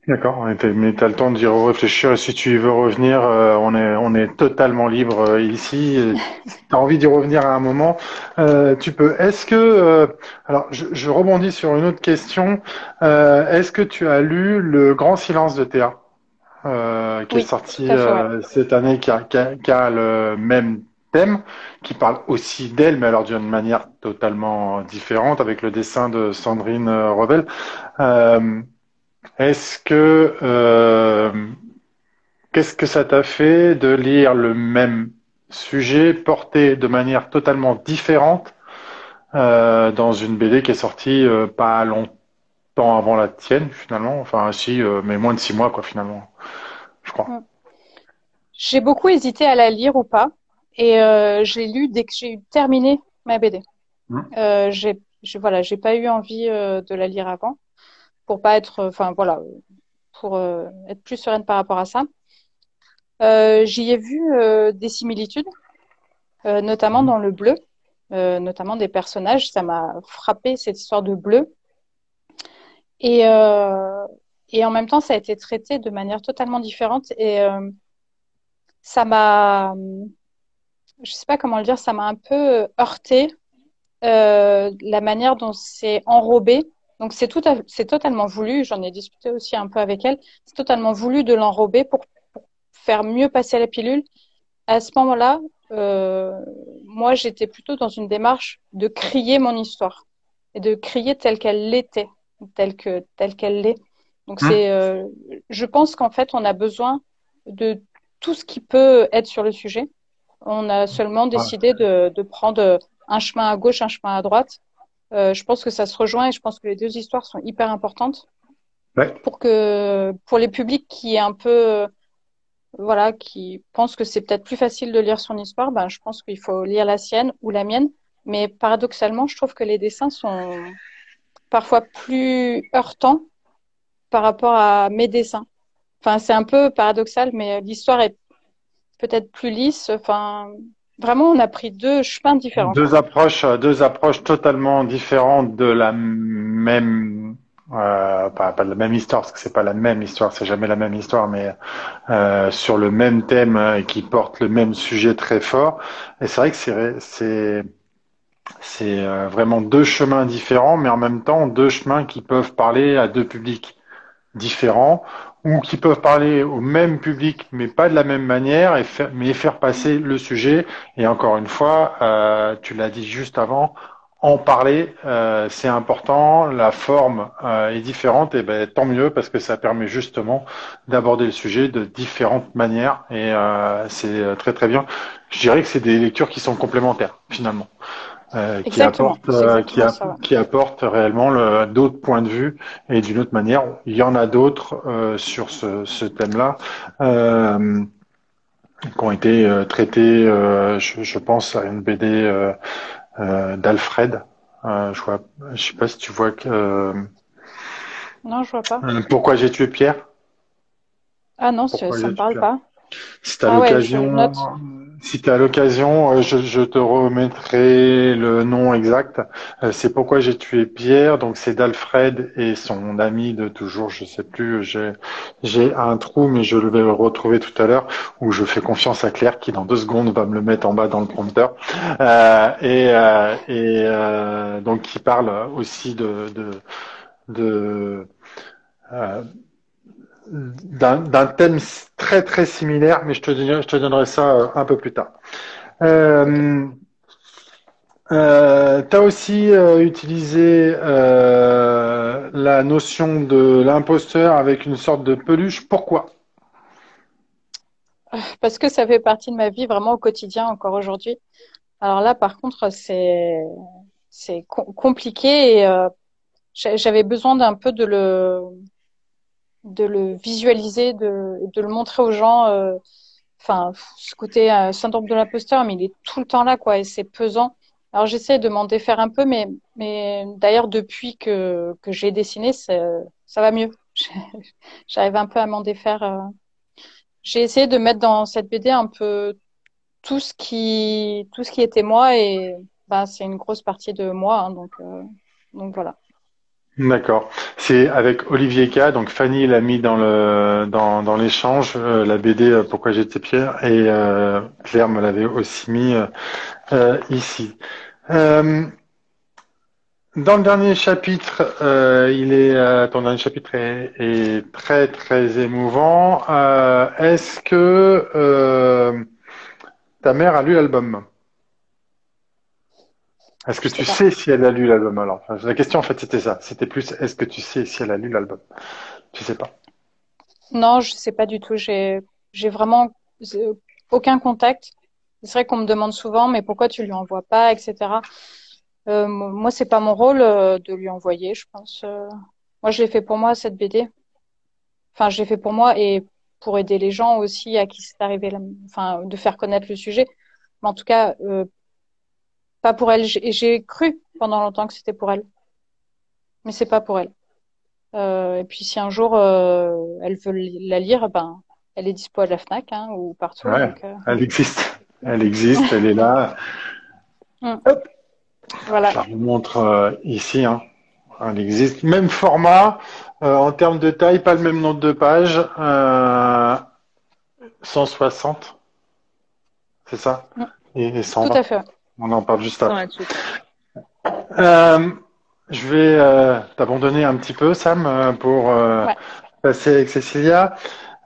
D'accord, mais tu as le temps d'y réfléchir. Si tu veux revenir, euh, on est on est totalement libre euh, ici. si tu as envie d'y revenir à un moment, euh, tu peux. Est-ce que alors je, je, rebondis sur une autre question. Est-ce que tu as lu Le Grand Silence de Théa, qui est sorti cette année, qui a, qui, a, qui a, le même thème, qui parle aussi d'elle, mais alors d'une manière totalement différente, avec le dessin de Sandrine Revel. Est-ce que euh, qu'est-ce que ça t'a fait de lire le même sujet porté de manière totalement différente euh, dans une BD qui est sortie euh, pas longtemps avant la tienne finalement, enfin si, mais moins de six mois quoi finalement. je crois.
J'ai beaucoup hésité à la lire ou pas, et euh, j'ai lu dès que j'ai terminé ma BD.
Mm.
Euh, j'ai, voilà, j'ai pas eu envie de la lire avant pour pas être, enfin voilà, pour euh, être plus sereine par rapport à ça. Euh, j'y ai vu euh, des similitudes, notamment dans le bleu, notamment des personnages. Ça m'a frappé cette histoire de bleu. Et, et en même temps, ça a été traité de manière totalement différente. Et ça m'a, je sais pas comment le dire, ça m'a un peu heurté la manière dont c'est enrobé. Donc c'est tout, c'est totalement voulu. J'en ai discuté aussi un peu avec elle. C'est totalement voulu de l'enrober pour, pour faire mieux passer la pilule. À ce moment-là, euh, moi, j'étais plutôt dans une démarche de crier mon histoire et de crier telle qu'elle l'était, telle que telle qu'elle l'est. Donc
Hmm.
c'est, euh, je pense qu'en fait, on a besoin de tout ce qui peut être sur le sujet. On a seulement décidé de, de prendre un chemin à gauche, un chemin à droite. Euh, je pense que ça se rejoint et je pense que les deux histoires sont hyper importantes
Ouais.
pour que pour les publics qui est un peu euh, voilà qui pensent que c'est peut-être plus facile de lire son histoire, ben je pense qu'il faut lire la sienne ou la mienne. Mais paradoxalement, je trouve que les dessins sont parfois plus heurtants par rapport à mes dessins. Enfin, c'est un peu paradoxal, mais l'histoire est peut-être plus lisse. Enfin, vraiment, on a pris deux chemins différents.
Deux approches, euh, deux approches totalement différentes de la même, euh, pas, pas de la même histoire, parce que c'est pas la même histoire, c'est jamais la même histoire, mais euh, sur le même thème et qui porte le même sujet très fort. Et c'est vrai que c'est, c'est, c'est vraiment deux chemins différents, mais en même temps deux chemins qui peuvent parler à deux publics différents ou qui peuvent parler au même public, mais pas de la même manière, et faire, mais faire passer le sujet. Et encore une fois, euh, tu l'as dit juste avant, en parler, euh, c'est important. La forme euh, est différente, et ben tant mieux parce que ça permet justement d'aborder le sujet de différentes manières, et euh, c'est très très bien. Je dirais que c'est des lectures qui sont complémentaires finalement. Euh, qui
c'est
euh, qui,
ça,
apportent réellement le- d'autres points de vue et d'une autre manière. Il y en a d'autres euh, sur ce, ce thème-là euh, qui ont été euh, traités. euh, je, je pense à une BD euh, euh, d'Alfred. Euh, je vois, je sais pas si tu vois que euh,
Non, je vois pas.
Pourquoi j'ai tué Pierre?
Ah non, ça me parle pas.
Si t'as
Ah
l'occasion, si t'as l'occasion, euh, je, je te remettrai le nom exact. Euh, C'est pourquoi j'ai tué Pierre. Donc c'est d'Alfred et son ami de toujours. Je sais plus. J'ai j'ai un trou, mais je vais le retrouver tout à l'heure. Où je fais confiance à Claire qui dans deux secondes va me le mettre en bas dans le prompteur. Euh, et euh, et euh, donc qui parle aussi de de de euh, d'un thème très très similaire, mais je te, donnerai- je te donnerai ça euh, un peu plus tard. Euh, euh, tu as aussi utilisé la notion de l'imposteur avec une sorte de peluche. Pourquoi?
Parce que ça fait partie de ma vie vraiment au quotidien encore aujourd'hui. Alors là, par contre, c'est c'est com- compliqué et j'a- j'avais besoin d'un peu de le de le visualiser, de de le montrer aux gens. euh, Enfin, ce côté euh, syndrome de l'imposteur, mais il est tout le temps là, quoi, et c'est pesant. Alors j'essaie de m'en défaire un peu, mais mais d'ailleurs depuis que que j'ai dessiné, ça va mieux. J'arrive un peu à m'en défaire. euh. J'ai essayé de mettre dans cette BD un peu tout ce qui tout ce qui était moi et bah c'est une grosse partie de moi hein, donc euh, donc voilà
D'accord. C'est avec Olivier K. Donc Fanny l'a mis dans le dans, dans l'échange euh, la BD euh, Pourquoi j'étais Pierre et euh, Claire me l'avait aussi mis euh, euh, ici. Euh, dans le dernier chapitre, euh, il est euh, ton dernier chapitre est, est très très émouvant. Euh, est-ce que ta mère a lu l'album? Est-ce que tu
sais pas
sais si elle a lu l'album alors? Enfin, la question en fait c'était ça. C'était plus est-ce que tu sais si elle a lu l'album? Tu sais pas.
non je sais pas du tout j'ai vraiment euh, aucun contact c'est vrai qu'on me demande souvent mais pourquoi tu lui envoies pas etc euh, mo- moi c'est pas mon rôle euh, de lui envoyer je pense euh. moi je l'ai fait pour moi cette BD enfin je l'ai fait pour moi et pour aider les gens aussi à qui c'est arrivé, enfin, de faire connaître le sujet. Mais en tout cas, pas pour elle. J'ai cru pendant longtemps que c'était pour elle, mais c'est pas pour elle. Euh, et puis si un jour euh, elle veut la lire, ben elle est dispo à la Fnac hein, ou partout.
Ouais,
donc, euh.
Elle existe, elle existe, elle est là.
Mm.
Hop,
Voilà.
je la remontre euh, ici. Hein. Elle existe, même format en termes de taille, pas le même nombre de pages. Euh, 160, c'est ça?
Mm.
Et, et 120.
Tout à fait.
On en parle juste après. Euh, je vais euh, t'abandonner un petit peu, Sam, euh, pour euh,
Ouais.
passer avec Cécilia.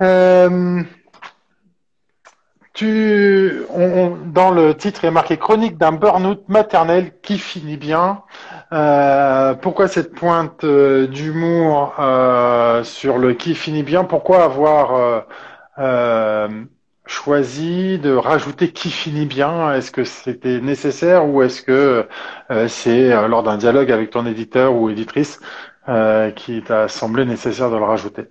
Euh, tu, on- on- dans le titre, il est marqué Chronique d'un burn-out maternel qui finit bien. Euh, pourquoi cette pointe d'humour euh, sur le qui finit bien? Pourquoi avoir euh, euh, choisi de rajouter qui finit bien Est-ce que c'était nécessaire ou est-ce que euh, c'est euh, lors d'un dialogue avec ton éditeur ou éditrice euh, qui t'a semblé nécessaire de le rajouter?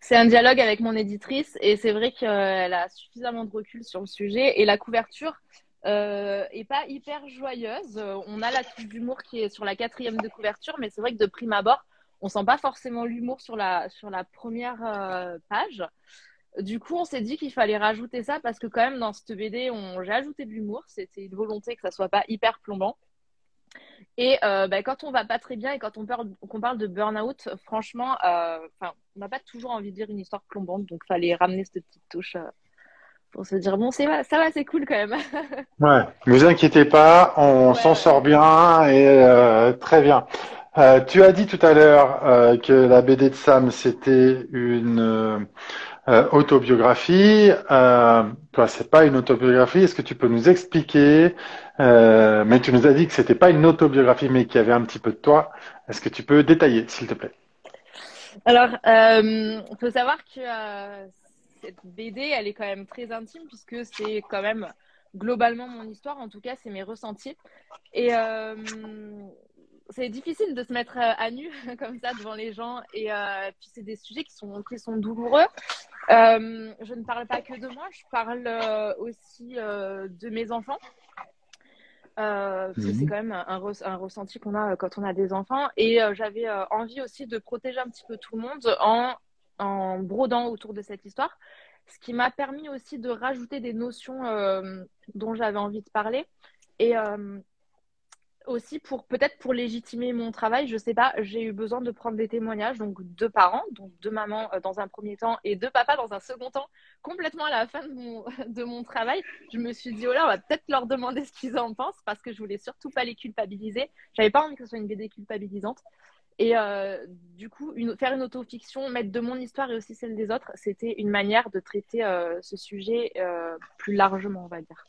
C'est un dialogue avec mon éditrice et c'est vrai qu'elle a suffisamment de recul sur le sujet et la couverture est pas hyper joyeuse. On a la touche d'humour qui est sur la quatrième de couverture, mais c'est vrai que de prime abord, on sent pas forcément l'humour sur la sur la première page. Du coup, on s'est dit qu'il fallait rajouter ça parce que quand même dans cette BD, on j'ai ajouté de l'humour. C'était une volonté que ça soit pas hyper plombant. Et euh, bah, quand on va pas très bien et quand on parle, qu'on parle de burn-out, franchement, euh, on n'a pas toujours envie de lire une histoire plombante, donc fallait ramener cette petite touche euh, pour se dire bon, c'est ça va, c'est cool quand même.
Ouais, ne vous inquiétez pas, on s'en
ouais.
sort bien et très bien. Tu as dit tout à l'heure que la BD de Sam c'était une euh, euh, autobiographie. Euh, toi, c'est pas une autobiographie. Est-ce que tu peux nous expliquer euh, Mais tu nous as dit que c'était pas une autobiographie, mais qu'il y avait un petit peu de toi. Est-ce que tu peux détailler, s'il te plaît?
Alors, il faut savoir que euh, cette BD, elle est quand même très intime puisque c'est quand même globalement mon histoire, en tout cas, c'est mes ressentis. Et euh, c'est difficile de se mettre euh, à nu comme ça devant les gens. Et euh, puis, c'est des sujets qui sont, qui sont douloureux. Euh, je ne parle pas que de moi, je parle euh, aussi euh, de mes enfants.
Mhm.
c'est quand même un, un re- un ressenti qu'on a quand on a des enfants. Et j'avais envie aussi de protéger un petit peu tout le monde en, en brodant autour de cette histoire. Ce qui m'a permis aussi de rajouter des notions dont j'avais envie de parler. Et aussi pour peut-être pour légitimer mon travail, je sais pas, j'ai eu besoin de prendre des témoignages, donc de parents, donc de maman euh, dans un premier temps et de papa dans un second temps, complètement à la fin de mon, de mon travail. Je me suis dit, oh là, on va peut-être leur demander ce qu'ils en pensent parce que je voulais surtout pas les culpabiliser. J'avais pas envie que ce soit une BD culpabilisante. Et euh, du coup, faire une autofiction, mettre de mon histoire et aussi celle des autres, c'était une manière de traiter euh, ce sujet plus largement, on va dire.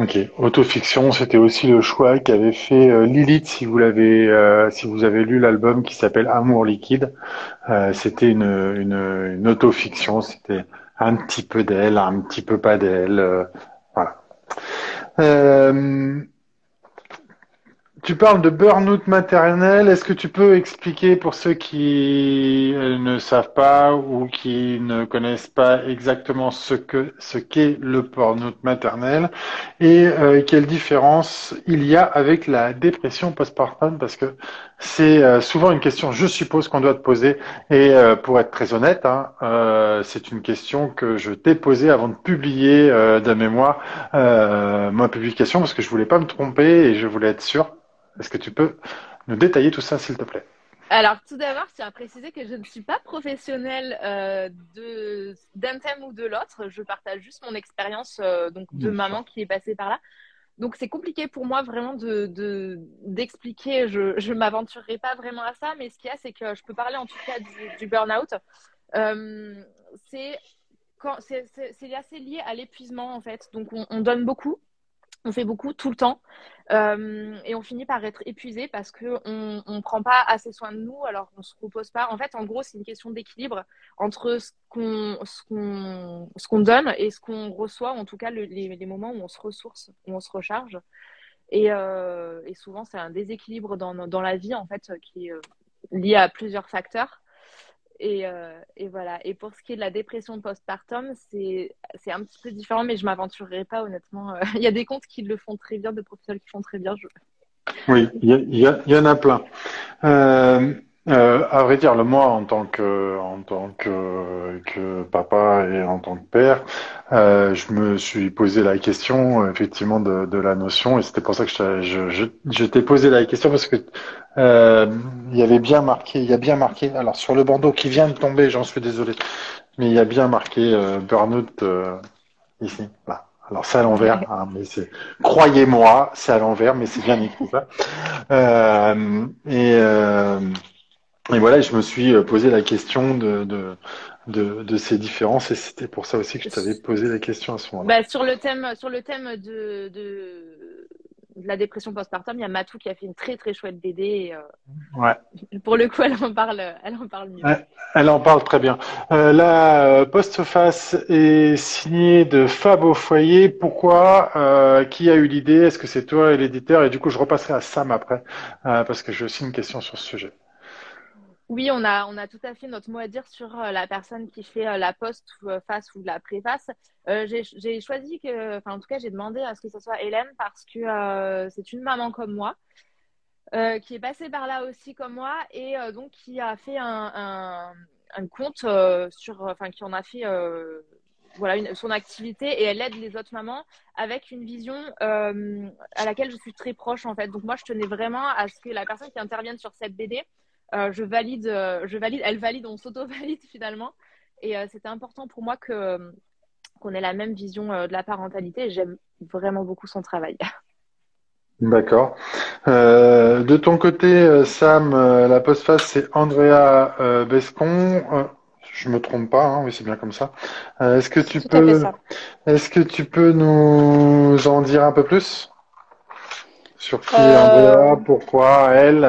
Ok, autofiction, c'était aussi le choix qu'avait fait euh, Lilith si vous l'avez, euh, si vous avez lu l'album qui s'appelle Amour liquide. Euh, c'était une, une, une autofiction, c'était un petit peu d'elle, un petit peu pas d'elle, voilà. Tu parles de burn-out maternel. Est-ce que tu peux expliquer pour ceux qui euh, ne savent pas ou qui ne connaissent pas exactement ce que ce qu'est le burn-out maternel et euh, quelle différence il y a avec la dépression postpartum? Parce que c'est euh, souvent une question, je suppose, qu'on doit te poser. Et euh, pour être très honnête, hein, euh, c'est une question que je t'ai posée avant de publier euh, de mémoire ma publication parce que je voulais pas me tromper et je voulais être sûr. Est-ce que tu peux nous détailler tout ça, s'il te plaît?
Alors, tout d'abord, je tiens à préciser que je ne suis pas professionnelle euh, de, d'un thème ou de l'autre. Je partage juste mon expérience euh, donc de
Bien sûr.
maman qui est passée par là. Donc, c'est compliqué pour moi vraiment de, de, d'expliquer. Je je m'aventurerai pas vraiment à ça, mais ce qu'il y a, c'est que je peux parler en tout cas du, du burn-out. Euh, c'est, quand, c'est, c'est, c'est assez lié à l'épuisement, en fait. Donc, on, on donne beaucoup. On fait beaucoup tout le temps euh, et on finit par être épuisé parce que on, on prend pas assez soin de nous, alors on se repose pas. En fait, en gros, c'est une question d'équilibre entre ce qu'on qu'on qu'on donne et ce qu'on reçoit, en tout cas le- les, les moments où on se ressource, où on se recharge. Et, euh, et souvent, c'est un déséquilibre dans, dans la vie en fait qui est euh, lié à plusieurs facteurs. Et, euh, et, voilà. Et pour ce qui est de la dépression postpartum, c'est un petit peu différent, mais je m'aventurerai pas honnêtement. Il y a des comptes qui le font très bien, des professionnels qui font très bien.
Oui, il y, en a plein. Euh, euh, à vrai dire, le moi en tant que en tant que, que papa et en tant que père, euh, je me suis posé la question effectivement de, de la notion et c'était pour ça que je, je, je, t'ai posé la question parce que euh, il y avait bien marqué, il y a bien marqué. Alors sur le bandeau qui vient de tomber, j'en suis désolé, mais il y a bien marqué euh, burnout euh, ici, là. Alors c'est à l'envers, hein, mais c'est croyez-moi, c'est à l'envers, mais c'est bien écrit ça. Euh, et euh, et voilà, je me suis posé la question de, de, de, de ces différences et c'était pour ça aussi que je t'avais posé la question à ce moment-là.
Bah, sur le thème, sur le thème de, de, de la dépression postpartum, il y a Matou qui a fait une très très chouette BD. Et, euh,
ouais.
Pour le coup, elle en parle, elle en parle mieux.
Elle en parle très bien. Euh, la postface est signée de Fab au foyer. Pourquoi euh, Qui a eu l'idée? Est-ce que c'est toi et l'éditeur? Et du coup, je repasserai à Sam après euh, parce que j'ai aussi une question sur ce sujet.
Oui, on a, on a tout à fait notre mot à dire sur euh, la personne qui fait euh, la post-face ou la préface. Euh, j'ai choisi que, enfin en tout cas, j'ai demandé à ce que ce soit Hélène parce que euh, c'est une maman comme moi, euh, qui est passée par là aussi comme moi et donc qui a fait un, un, compte sur, enfin qui en a fait voilà une, son activité et elle aide les autres mamans avec une vision à laquelle je suis très proche en fait. Donc moi, je tenais vraiment à ce que la personne qui intervienne sur cette BD euh, je valide, euh, je valide, elle valide, on s'auto-valide finalement. Et euh, c'était important pour moi que qu'on ait la même vision de la parentalité. J'aime vraiment beaucoup son travail.
D'accord. Euh, de ton côté, Sam, la postface, c'est Andrea Bescon. je me trompe pas, hein, oui, c'est bien comme ça. est-ce que tu
Tout
peux, est-ce que tu peux nous en dire un peu plus sur qui est Andrea, pourquoi elle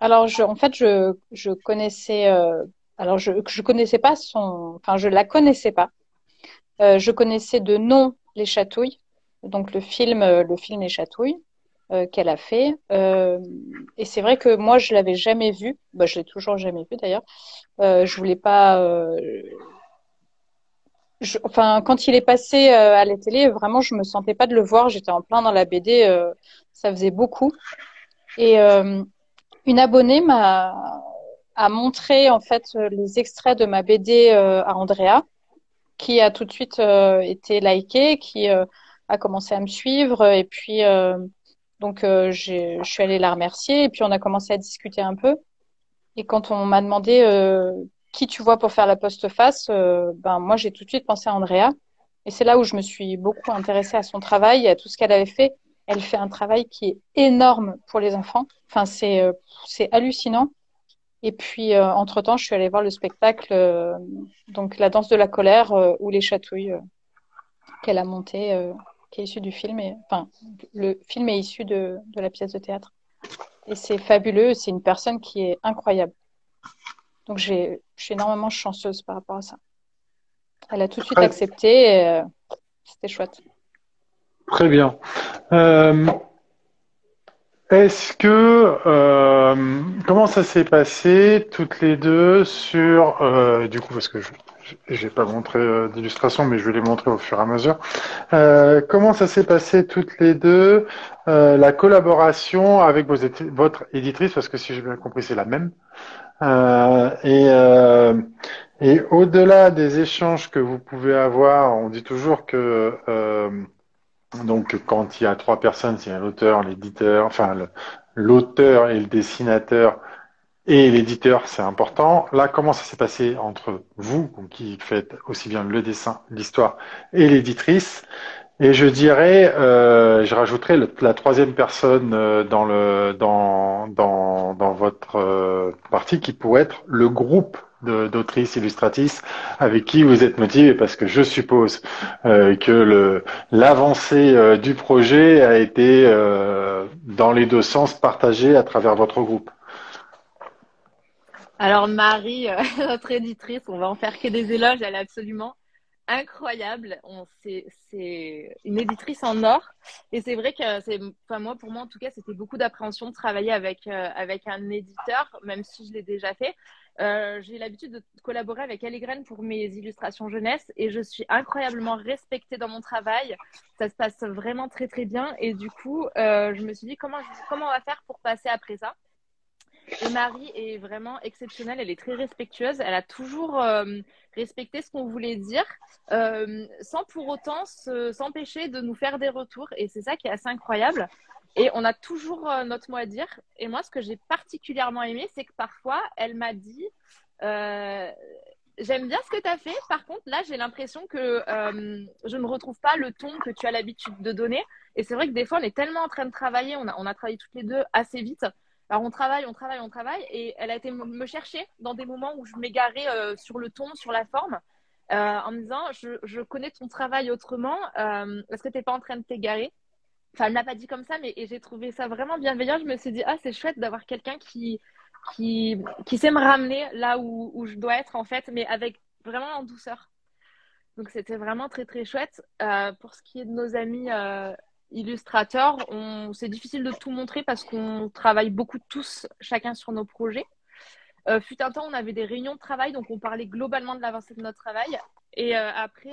alors, je, en fait, je, je connaissais, euh, alors je, je connaissais pas son, enfin, je la connaissais pas. Euh, je connaissais de nom Les Chatouilles, donc le film, euh, le film Les Chatouilles qu'elle a fait. Et c'est vrai que moi, je l'avais jamais vu. Bah, je l'ai toujours jamais vu d'ailleurs. Je voulais pas. Enfin, quand il est passé à la télé, vraiment, je me sentais pas de le voir. J'étais en plein dans la BD. ça faisait beaucoup. Et une abonnée m'a a montré en fait les extraits de ma BD euh, à Andrea, qui a tout de suite euh, été liké, qui euh, a commencé à me suivre et puis donc je suis allée la remercier et puis on a commencé à discuter un peu. Et quand on m'a demandé qui tu vois pour faire la postface, ben moi j'ai tout de suite pensé à Andrea. Et c'est là où je me suis beaucoup intéressée à son travail à tout ce qu'elle avait fait. Elle fait un travail qui est énorme pour les enfants. Enfin, c'est euh, c'est hallucinant. Et puis, euh, entre-temps, je suis allée voir le spectacle, euh, donc La danse de la colère ou Les chatouilles qu'elle a monté, qui est issu du film. Et, enfin, le film est issu de, de la pièce de théâtre. Et c'est fabuleux. C'est une personne qui est incroyable. Donc, j'ai, je suis énormément chanceuse par rapport à ça. Elle a tout de suite accepté. Et, c'était chouette.
Très bien. Euh, est-ce que euh, comment ça s'est passé toutes les deux sur euh, du coup parce que je j'ai pas montré euh, d'illustration mais je vais les montrer au fur et à mesure. Euh, comment ça s'est passé toutes les deux euh, la collaboration avec vos votre éditrice parce que si j'ai bien compris c'est la même et et au-delà des échanges que vous pouvez avoir, on dit toujours que donc, quand il y a trois personnes, a l'auteur, l'éditeur, enfin, l'auteur et le dessinateur et l'éditeur, c'est important. Là, comment ça s'est passé entre vous, qui faites aussi bien le dessin, l'histoire, et l'éditrice? Et je dirais, euh, je rajouterais la troisième personne euh, dans le dans dans dans votre euh, partie qui pourrait être le groupe d'autrices illustratrices avec qui vous êtes motivé parce que je suppose euh, que l'avancée euh, du projet a été euh, dans les deux sens partagée à travers votre groupe.
Alors Marie, notre éditrice, on va en faire que des éloges, elle est absolument incroyable. C'est, une éditrice en or. Et c'est vrai que enfin, moi, pour moi, en tout cas, c'était beaucoup d'appréhension de travailler avec, euh, avec un éditeur, même si je l'ai déjà fait. Euh, j'ai l'habitude de collaborer avec Allegraine pour mes illustrations jeunesse et je suis incroyablement respectée dans mon travail. Ça se passe vraiment très très bien et du coup, euh, je me suis dit comment, on va faire pour passer après ça? Et Marie est vraiment exceptionnelle, elle est très respectueuse, elle a toujours euh, respecté ce qu'on voulait dire, sans pour autant s'empêcher de nous faire des retours. Et c'est ça qui est assez incroyable. Et on a toujours euh, notre mot à dire. Et moi, ce que j'ai particulièrement aimé, c'est que parfois, elle m'a dit euh, J'aime bien ce que tu as fait. Par contre, là, j'ai l'impression que euh, je ne retrouve pas le ton que tu as l'habitude de donner. Et c'est vrai que des fois, on est tellement en train de travailler. On a, travaillé toutes les deux assez vite. Alors, on travaille, on travaille, on travaille. Et elle a été me chercher dans des moments où je m'égarais sur le ton, sur la forme. En me disant, je, je, connais ton travail autrement. Est-ce que tu n'es pas en train de t'égarer? Enfin, elle n'a pas dit comme ça, mais j'ai trouvé ça vraiment bienveillant. Je me suis dit, ah, c'est chouette d'avoir quelqu'un qui, qui, qui sait me ramener là où, où, je dois être, en fait, mais avec vraiment en douceur. Donc, c'était vraiment très, très chouette. Euh, pour ce qui est de nos amis euh, illustrateurs, c'est difficile de tout montrer parce qu'on travaille beaucoup tous, chacun sur nos projets. Euh, fut un temps, on avait des réunions de travail, donc on parlait globalement de l'avancée de notre travail. Et euh, après,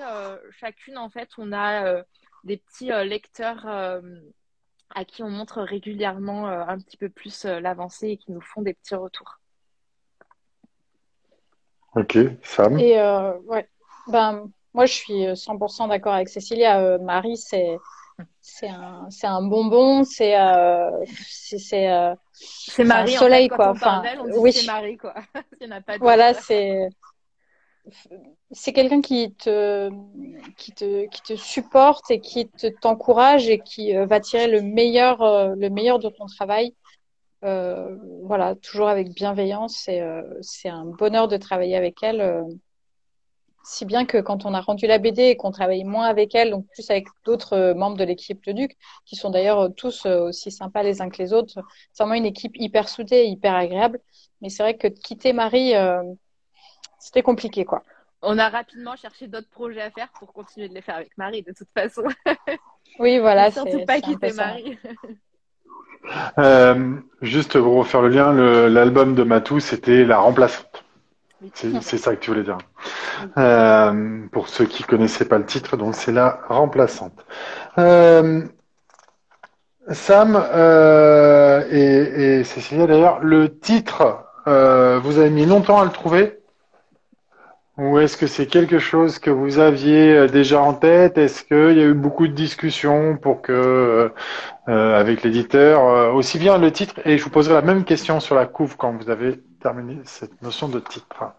chacune, en fait, on a des petits euh, lecteurs euh, à qui on montre régulièrement euh, un petit peu plus l'avancée et qui nous font des petits retours.
Ok, Sam.
Et ouais, ben moi je suis 100% d'accord avec Cécilia. Marie, c'est c'est un c'est un bonbon, c'est c'est
c'est Marie
un soleil
en
quoi.
Enfin, oui, c'est Marie quoi.
pas voilà, c'est c'est quelqu'un qui te, qui, te, qui te supporte et qui te, t'encourage et qui euh, va tirer le meilleur, euh, le meilleur de ton travail. Euh, voilà, toujours avec bienveillance. Et, euh, c'est un bonheur de travailler avec elle. si bien que quand on a rendu la BD et qu'on travaille moins avec elle, donc plus avec d'autres membres de l'équipe Le Duc, qui sont d'ailleurs tous aussi sympas les uns que les autres, c'est vraiment une équipe hyper soudée, hyper agréable. Mais c'est vrai que quitter Marie, c'était compliqué, quoi.
On a rapidement cherché d'autres projets à faire pour continuer de les faire avec Marie, de toute façon.
Oui, voilà.
surtout pas quitter Marie.
Euh, juste pour refaire le lien, l'album de Matou, c'était La Remplaçante. C'est ça que tu voulais dire. Euh, pour ceux qui connaissaient pas le titre, donc c'est La Remplaçante. Euh, Sam et, et Cécilia, d'ailleurs, le titre, vous avez mis longtemps à le trouver ou est-ce que c'est quelque chose que vous aviez euh, déjà en tête? Est-ce qu'il y a eu beaucoup de discussions pour que, euh, euh, avec l'éditeur, aussi bien le titre, et je vous poserai la même question sur la couve quand vous avez terminé cette notion de titre.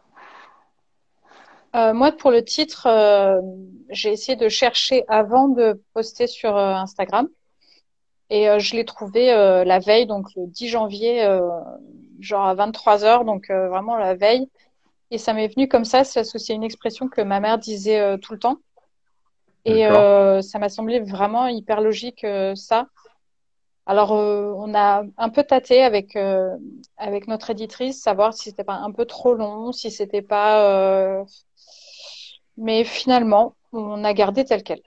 moi, pour le titre, j'ai essayé de chercher avant de poster sur Instagram. Et je l'ai trouvé la veille, donc le 10 janvier, genre à 23 heures, donc vraiment la veille. Et ça m'est venu comme ça, parce que c'est une expression que ma mère disait euh, tout le temps. Et euh, ça m'a semblé vraiment hyper logique euh, ça. Alors on a un peu tâté avec avec notre éditrice, savoir si c'était pas un peu trop long, si c'était pas. Mais finalement, on a gardé tel quel.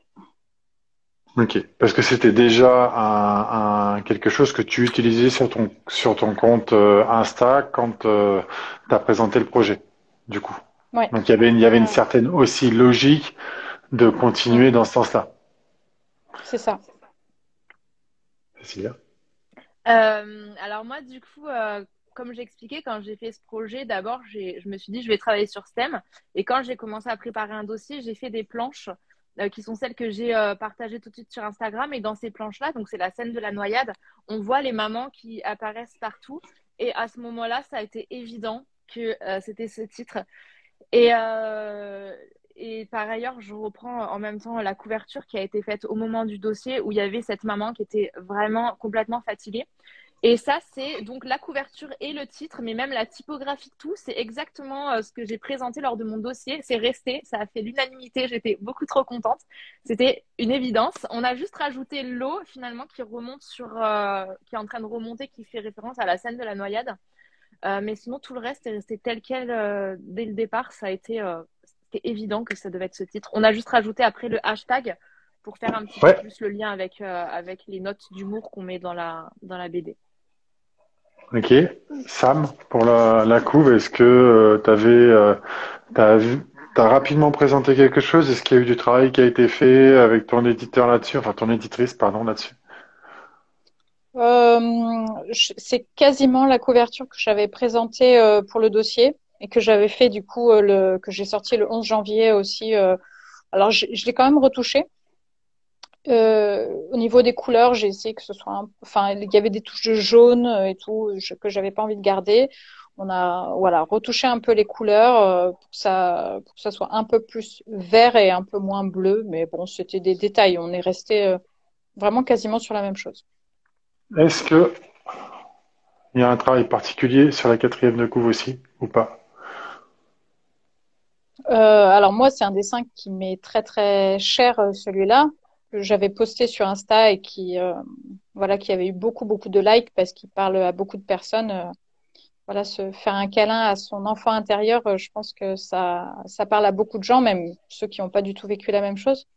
Ok, parce que c'était déjà un, quelque chose que tu utilisais sur ton sur ton compte Insta quand tu as présenté le projet du coup. Donc il y avait, il y avait une certaine aussi logique de continuer dans ce sens-là.
C'est ça.
Cécilia?
Euh, Alors moi, du coup, euh, comme j'ai expliqué, quand j'ai fait ce projet, d'abord, je me suis dit, je vais travailler sur ce thème. Et quand j'ai commencé à préparer un dossier, j'ai fait des planches euh, qui sont celles que j'ai partagées tout de suite sur Instagram. Et dans ces planches-là, donc c'est la scène de la noyade, on voit les mamans qui apparaissent partout. Et à ce moment-là, ça a été évident que euh, c'était ce titre. Et, euh, et par ailleurs, je reprends en même temps la couverture qui a été faite au moment du dossier où il y avait cette maman qui était vraiment complètement fatiguée. Et ça, c'est donc la couverture et le titre, mais même la typographie, tout, c'est exactement euh, ce que j'ai présenté lors de mon dossier. C'est resté, ça a fait l'unanimité, j'étais beaucoup trop contente. C'était une évidence. On a juste rajouté l'eau finalement qui remonte sur, qui est en train de remonter, qui fait référence à la scène de la noyade. Euh, mais sinon, tout le reste est resté tel quel euh, dès le départ. Ça a été, euh, c'était évident que ça devait être ce titre. On a juste rajouté après le hashtag pour faire un petit peu plus le lien avec, avec les notes d'humour qu'on met dans la, dans la BD.
Ok. Sam, pour la, la couve, est-ce que tu avais, tu as rapidement présenté quelque chose? Est-ce qu'il y a eu du travail qui a été fait avec ton éditeur là-dessus, enfin ton éditrice, pardon, là-dessus?
C'est quasiment la couverture que j'avais présentée euh, pour le dossier et que j'avais fait du coup, euh, que j'ai sorti le 11 janvier aussi. alors je, je l'ai quand même retouché. au niveau des couleurs, j'ai essayé que ce soit, enfin, il y avait des touches de jaune et tout que j'avais pas envie de garder on a voilà retouché un peu les couleurs euh, pour, que ça, pour que ça soit un peu plus vert et un peu moins bleu. Mais bon, c'était des détails. On est resté euh, vraiment quasiment sur la même chose.
Est-ce que il y a un travail particulier sur la quatrième de couve aussi ou pas?
Euh, Alors moi, c'est un dessin qui m'est très très cher celui-là que j'avais posté sur Insta et qui voilà qui avait eu beaucoup beaucoup de likes parce qu'il parle à beaucoup de personnes voilà, se faire un câlin à son enfant intérieur, euh, je pense que ça, parle à beaucoup de gens, même ceux qui n'ont pas du tout vécu la même chose.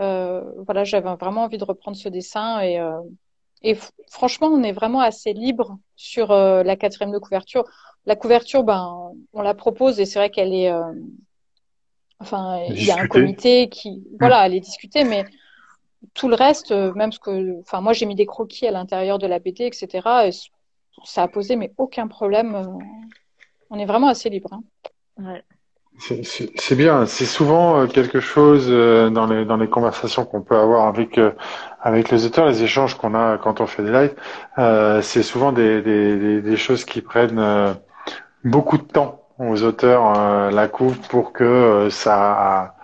Euh, voilà, j'avais vraiment envie de reprendre ce dessin et, euh, et franchement, on est vraiment assez libre sur euh, la quatrième de couverture. La couverture, ben, on la propose et c'est vrai qu'elle est, euh, enfin, il y a un comité qui, voilà, elle est discutée, mais tout le reste, même ce que, enfin, moi j'ai mis des croquis à l'intérieur de la BD, etc. Et ça a posé mais aucun problème. Euh, on est vraiment assez libre. Hein.
C'est bien. C'est souvent euh, quelque chose euh, dans les dans les conversations qu'on peut avoir avec avec les auteurs, les échanges qu'on a quand on fait des lives. Euh, c'est souvent des, des, des choses qui prennent beaucoup de temps aux auteurs la couve pour que ça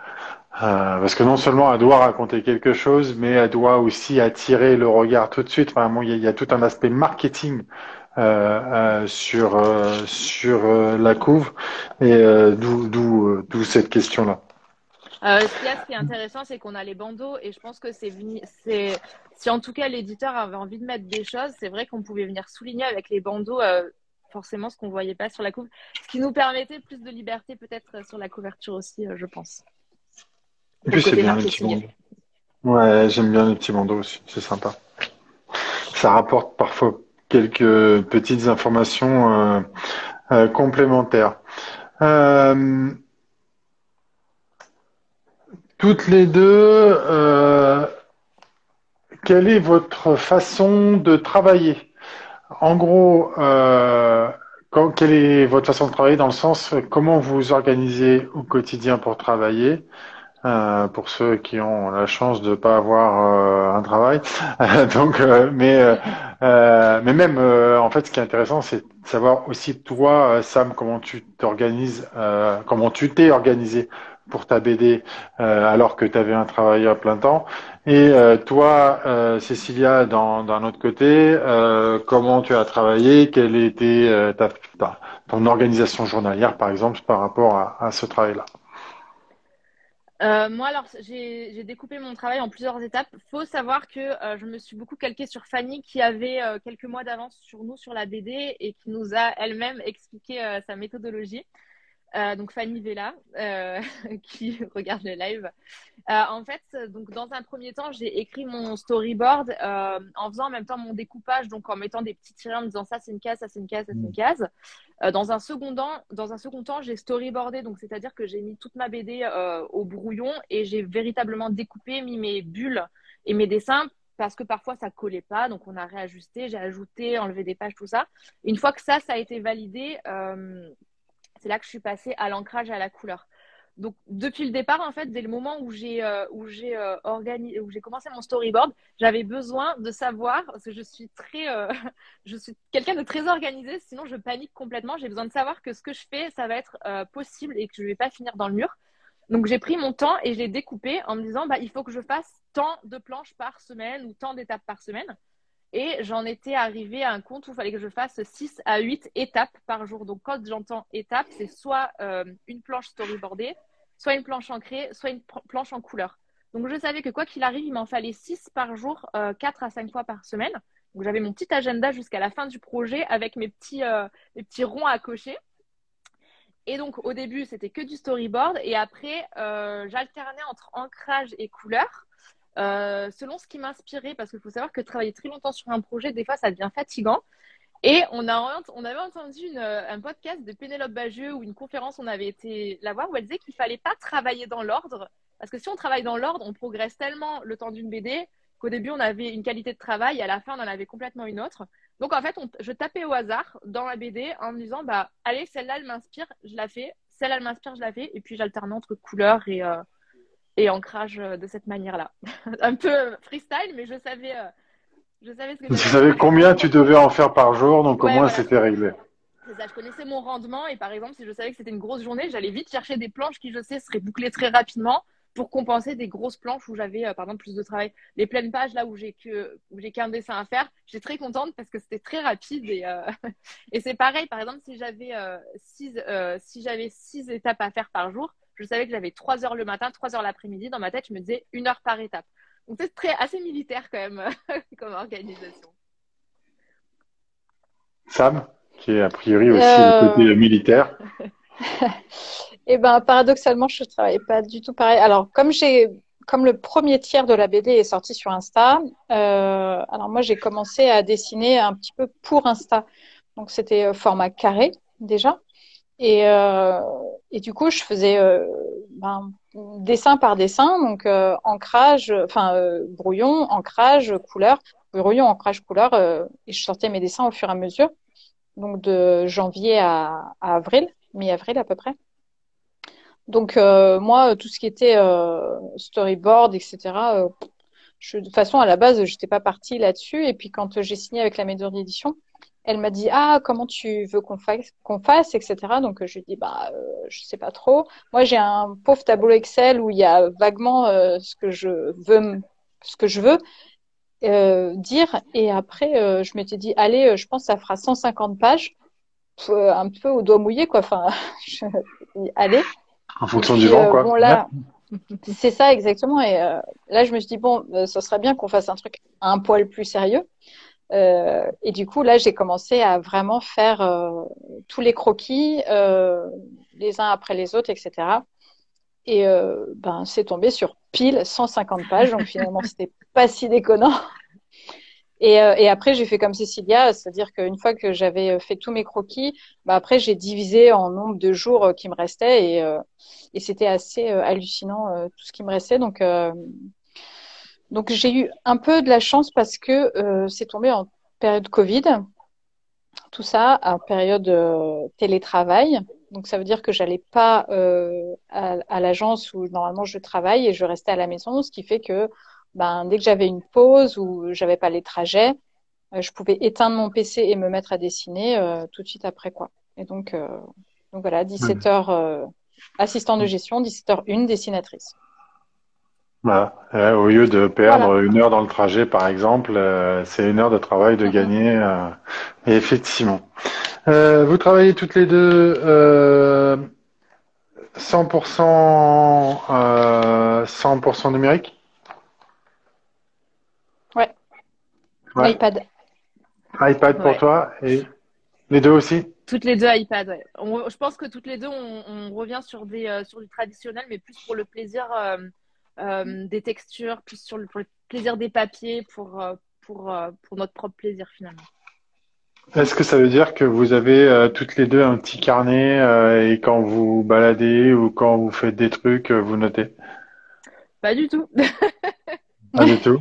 parce que non seulement elle doit raconter quelque chose, mais elle doit aussi attirer le regard tout de suite. Enfin, il, y a, il y a tout un aspect marketing euh, euh, sur euh, sur la couve et d'où d'où d'où cette question là.
Euh, ce qui est intéressant, c'est qu'on a les bandeaux et je pense que c'est c'est si en tout cas l'éditeur avait envie de mettre des choses, c'est vrai qu'on pouvait venir souligner avec les bandeaux forcément ce qu'on voyait pas sur la couve, ce qui nous permettait plus de liberté peut-être sur la couverture aussi, je pense.
Et puis c'est bien les petits bandeaux. Ouais, j'aime bien les petits bandeaux aussi, c'est sympa. Ça rapporte parfois quelques petites informations euh, euh, complémentaires. Euh, toutes les deux, quelle est votre façon de travailler? En gros, quelle est votre façon de travailler dans le sens comment vous organisez au quotidien pour travailler? Euh, pour ceux qui ont la chance de pas avoir euh, un travail. Donc, euh, mais mais même en fait, ce qui est intéressant, c'est de savoir aussi toi, Sam, comment tu t'organises, comment tu t'es organisé pour ta BD alors que tu avais un travail à plein temps. Et toi, Cécilia, d'un autre côté, comment tu as travaillé? Quelle était ta, ta, ton organisation journalière, par exemple, par rapport à, à ce travail-là?
Euh, moi, alors, j'ai découpé mon travail en plusieurs étapes. Faut savoir que euh, je me suis beaucoup calquée sur Fanny, qui avait euh, quelques mois d'avance sur nous sur la BD et qui nous a elle-même expliqué sa méthodologie. Euh, donc Fanny Vella, euh, qui regarde le live. Euh, en fait, donc dans un premier temps, j'ai écrit mon storyboard en faisant en même temps mon découpage, donc en mettant des petits tirets en disant ça c'est une case, ça c'est une case, ça c'est une mm. case. dans un second temps, dans un second temps, j'ai storyboardé, donc c'est-à-dire que j'ai mis toute ma BD au brouillon et j'ai véritablement découpé, mis mes bulles et mes dessins parce que parfois ça collait pas, donc on a réajusté, j'ai ajouté, enlevé des pages, tout ça. Une fois que ça, ça a été validé, c'est là que je suis passée à l'ancrage à la couleur. Donc depuis le départ, en fait, dès le moment où j'ai euh, où j'ai euh, où j'ai commencé mon storyboard, j'avais besoin de savoir parce que je suis très, euh, je suis quelqu'un de très organisé. Sinon, je panique complètement. J'ai besoin de savoir que ce que je fais, ça va être possible et que je vais pas finir dans le mur. Donc j'ai pris mon temps et je l'ai découpé en me disant bah il faut que je fasse tant de planches par semaine ou tant d'étapes par semaine. Et j'en étais arrivée à un compte où il fallait que je fasse 6 à 8 étapes par jour. Donc, quand j'entends étapes, c'est soit euh, une planche storyboardée, soit une planche ancrée, soit une planche en couleur. Donc, je savais que quoi qu'il arrive, il m'en fallait 6 par jour, euh, 4 à 5 fois par semaine. Donc, j'avais mon petit agenda jusqu'à la fin du projet avec mes petits, euh, mes petits ronds à cocher. Et donc, au début, c'était que du storyboard. Et après, euh, j'alternais entre ancrage et couleur. Euh, selon ce qui m'inspirait, parce qu'il faut savoir que travailler très longtemps sur un projet, des fois, ça devient fatigant. Et on, a, avait entendu une, un podcast de Pénélope Bageux ou une conférence, on avait été la voir, où elle disait qu'il fallait pas travailler dans l'ordre. Parce que si on travaille dans l'ordre, on progresse tellement le temps d'une BD qu'au début, on avait une qualité de travail et à la fin, on en avait complètement une autre. Donc, en fait, je tapais au hasard dans la BD en me disant, bah, allez, celle-là, elle m'inspire, je la fais. Celle-là, elle m'inspire, je la fais. Et puis, j'alternais entre couleurs et, euh, et ancrage euh, de cette manière-là. un peu freestyle, mais je savais, euh, je savais ce que
Tu savais combien tu devais en faire par jour, donc au moins c'était réglé.
Ça, je connaissais mon rendement et par exemple, si je savais que c'était une grosse journée, j'allais vite chercher des planches qui, je sais, seraient bouclées très rapidement pour compenser des grosses planches où j'avais, euh, par exemple, plus de travail. Les pleines pages, là où j'ai que, où j'ai qu'un dessin à faire, j'étais très contente parce que c'était très rapide et, euh, et c'est pareil. Par exemple, si j'avais euh, six, si j'avais six étapes à faire par jour, je savais que j'avais trois heures le matin, trois heures l'après-midi. Dans ma tête, je me disais une heure par étape. Donc c'est très assez militaire quand même comme organisation.
Sam, qui est a priori aussi le côté militaire.
Eh ben paradoxalement, je ne travaillais pas du tout pareil. Alors comme j'ai comme le premier tiers de la BD est sorti sur Insta, euh, alors moi j'ai commencé à dessiner un petit peu pour Insta. Donc c'était euh, format carré déjà. Et, euh, et du coup, je faisais euh, ben, dessin par dessin, donc euh, ancrage, enfin euh, brouillon, ancrage, couleur, brouillon, ancrage, couleur, et je sortais mes dessins au fur et à mesure, donc de janvier à, avril, mi-avril à peu près. Donc euh, moi, tout ce qui était euh, storyboard, etc. Euh, je, de façon, à la base, j'étais pas partie là-dessus. Et puis quand j'ai signé avec la maison d'édition, elle m'a dit ah comment tu veux qu'on fasse qu'on fasse etc donc je lui dis bah euh, je sais pas trop. Moi j'ai un pauvre tableau Excel où il y a vaguement ce que je veux ce que je veux dire. Et après je m'étais dit allez je pense que ça fera 150 pages. Un peu au doigt mouillé quoi. Enfin je, allez.
En fonction du vent, euh, quoi.
Bon, là, c'est ça exactement. Et euh, là, je me suis dit bon, euh, ça serait bien qu'on fasse un truc un poil plus sérieux. Euh, et du coup, là, j'ai commencé à vraiment faire euh, tous les croquis, euh, les uns après les autres, etc. Et ben, c'est tombé sur pile 150 pages. Donc finalement, c'était pas si déconnant. Et, euh, et après, j'ai fait comme Cécilia, c'est-à-dire qu'une fois que j'avais euh, fait tous mes croquis, bah après, j'ai divisé en nombre de jours euh, qui me restaient et, et c'était assez hallucinant tout ce qui me restait. Donc, donc j'ai eu un peu de la chance parce que c'est tombé en période Covid, tout ça, en période télétravail. Donc ça veut dire que j'allais pas à, à l'agence où normalement je travaille et je restais à la maison, ce qui fait que ben, dès que j'avais une pause ou j'avais pas les trajets, euh, je pouvais éteindre mon PC et me mettre à dessiner euh, tout de suite après quoi. Et donc, euh, donc voilà, 17 heures euh, assistant de gestion, 17 heures dessinatrice.
Voilà. au lieu de perdre une heure dans le trajet, par exemple, c'est une heure de travail de mhm. gagner. et effectivement. vous travaillez toutes les deux 100%, 100% numérique?
iPad.
iPad pour toi et les deux aussi?
Toutes les deux iPad, ouais. je pense que toutes les deux, on, revient sur, des, euh, sur du traditionnel, mais plus pour le plaisir euh, euh, des textures, plus sur le, pour le plaisir des papiers, pour, pour, pour notre propre plaisir finalement.
Est-ce que ça veut dire que vous avez toutes les deux un petit carnet et quand vous baladez ou quand vous faites des trucs, vous notez?
Pas du tout.
Pas du tout.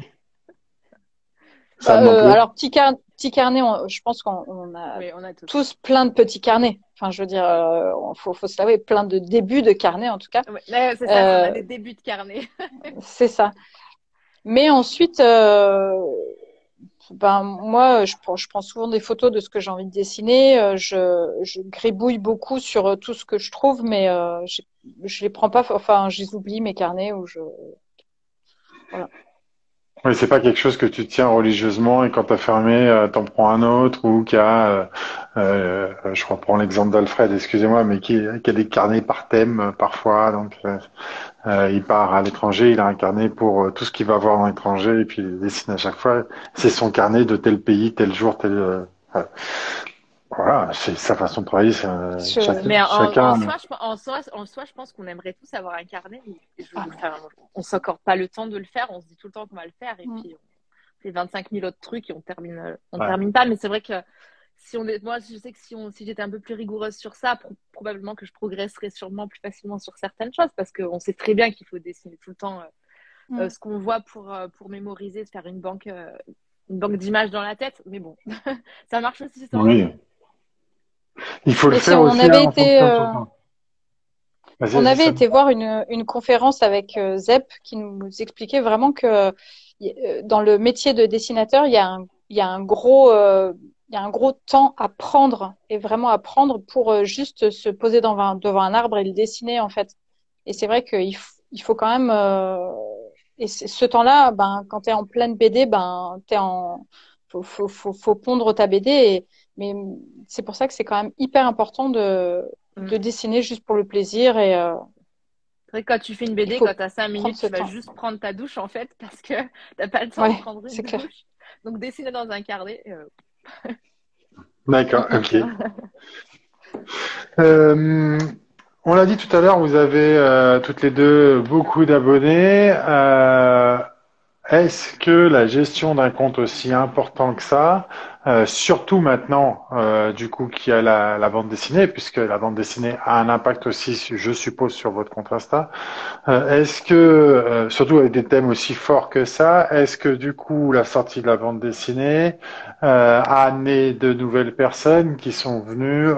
Euh, alors petit, petit carnet, je pense qu'on a, tous. plein de petits carnets. Enfin, je veux dire, euh, faut, faut se laver plein de débuts de carnet en tout cas.
c'est ça, on a euh, des débuts de carnet.
c'est ça. Mais ensuite, euh, ben moi, je prends, je prends souvent des photos de ce que j'ai envie de dessiner. Je, je gribouille beaucoup sur tout ce que je trouve, mais je, je les prends pas. Enfin, je les oublie mes carnets ou je.
Voilà. Oui, c'est pas quelque chose que tu tiens religieusement et quand tu as fermé, euh, t'en prends un autre ou qui a, euh, euh, je reprends l'exemple d'Alfred, excusez-moi, mais qui, qui, a des carnets par thème euh, parfois. Donc, il part à l'étranger, il a un carnet pour tout ce qu'il va voir dans l'étranger et puis il dessine à chaque fois. C'est son carnet de tel pays, tel jour, tel. Voilà, c'est sa façon de travailler. c'est,
Je-
chaque-
mais en,
chacun.
en soi, je, en, soi, en soi, je pense qu'on aimerait tous avoir un carnet. mais je- enfin, on s'accorde pas le temps de le faire. On se dit tout le temps qu'on va le faire. Et
Mm.
puis, on fait 25 000 autres trucs et on termine, euh, on
Ouais.
termine pas. Mais c'est vrai que si on est, moi, je sais que si, on, si j'étais un peu plus rigoureuse sur ça, pro- probablement que je progresserais sûrement plus facilement sur certaines choses parce qu'on sait très bien qu'il faut dessiner tout le temps euh,
Mm.
euh, ce qu'on voit pour, euh, pour mémoriser, se faire une banque, euh, une banque d'images dans la tête. Mais bon, ça marche aussi.
Oui. Il faut le
si
faire
on
aussi.
avait
hein,
été, euh,
son temps. Vas-y,
On avait été voir une, une conférence avec euh, Zep qui nous expliquait vraiment que euh, dans le métier de dessinateur, il y a un, il y a un gros, euh, il y a un gros temps à prendre et vraiment à prendre pour juste se poser devant un, devant un arbre et le dessiner en fait. Et c'est vrai qu'il il faut quand même euh, et ce temps-là, ben quand t'es en pleine BD, ben t'es en faut, faut, faut, faut pondre ta BD et mais c'est pour ça que c'est quand même hyper important de de dessiner juste pour le plaisir et euh,
C'est vrai que quand tu fais une BD, quand tu as 5 minutes, tu vas
temps.
juste prendre ta douche en fait parce que t'as pas le temps
Ouais,
de prendre une douche.
clair.
Donc dessiner dans un carnet. euh,
D'accord, ok. Euh, on l'a dit tout à l'heure, vous avez euh, toutes les deux beaucoup d'abonnés. Est-ce que la gestion d'un compte aussi important que ça, euh, surtout maintenant, euh, du coup, qu'il y a la, bande dessinée, puisque la bande dessinée a un impact aussi, je suppose, sur votre compte Insta, euh, est-ce que, surtout avec des thèmes aussi forts que ça, est-ce que du coup, la sortie de la bande dessinée a amené de nouvelles personnes qui sont venues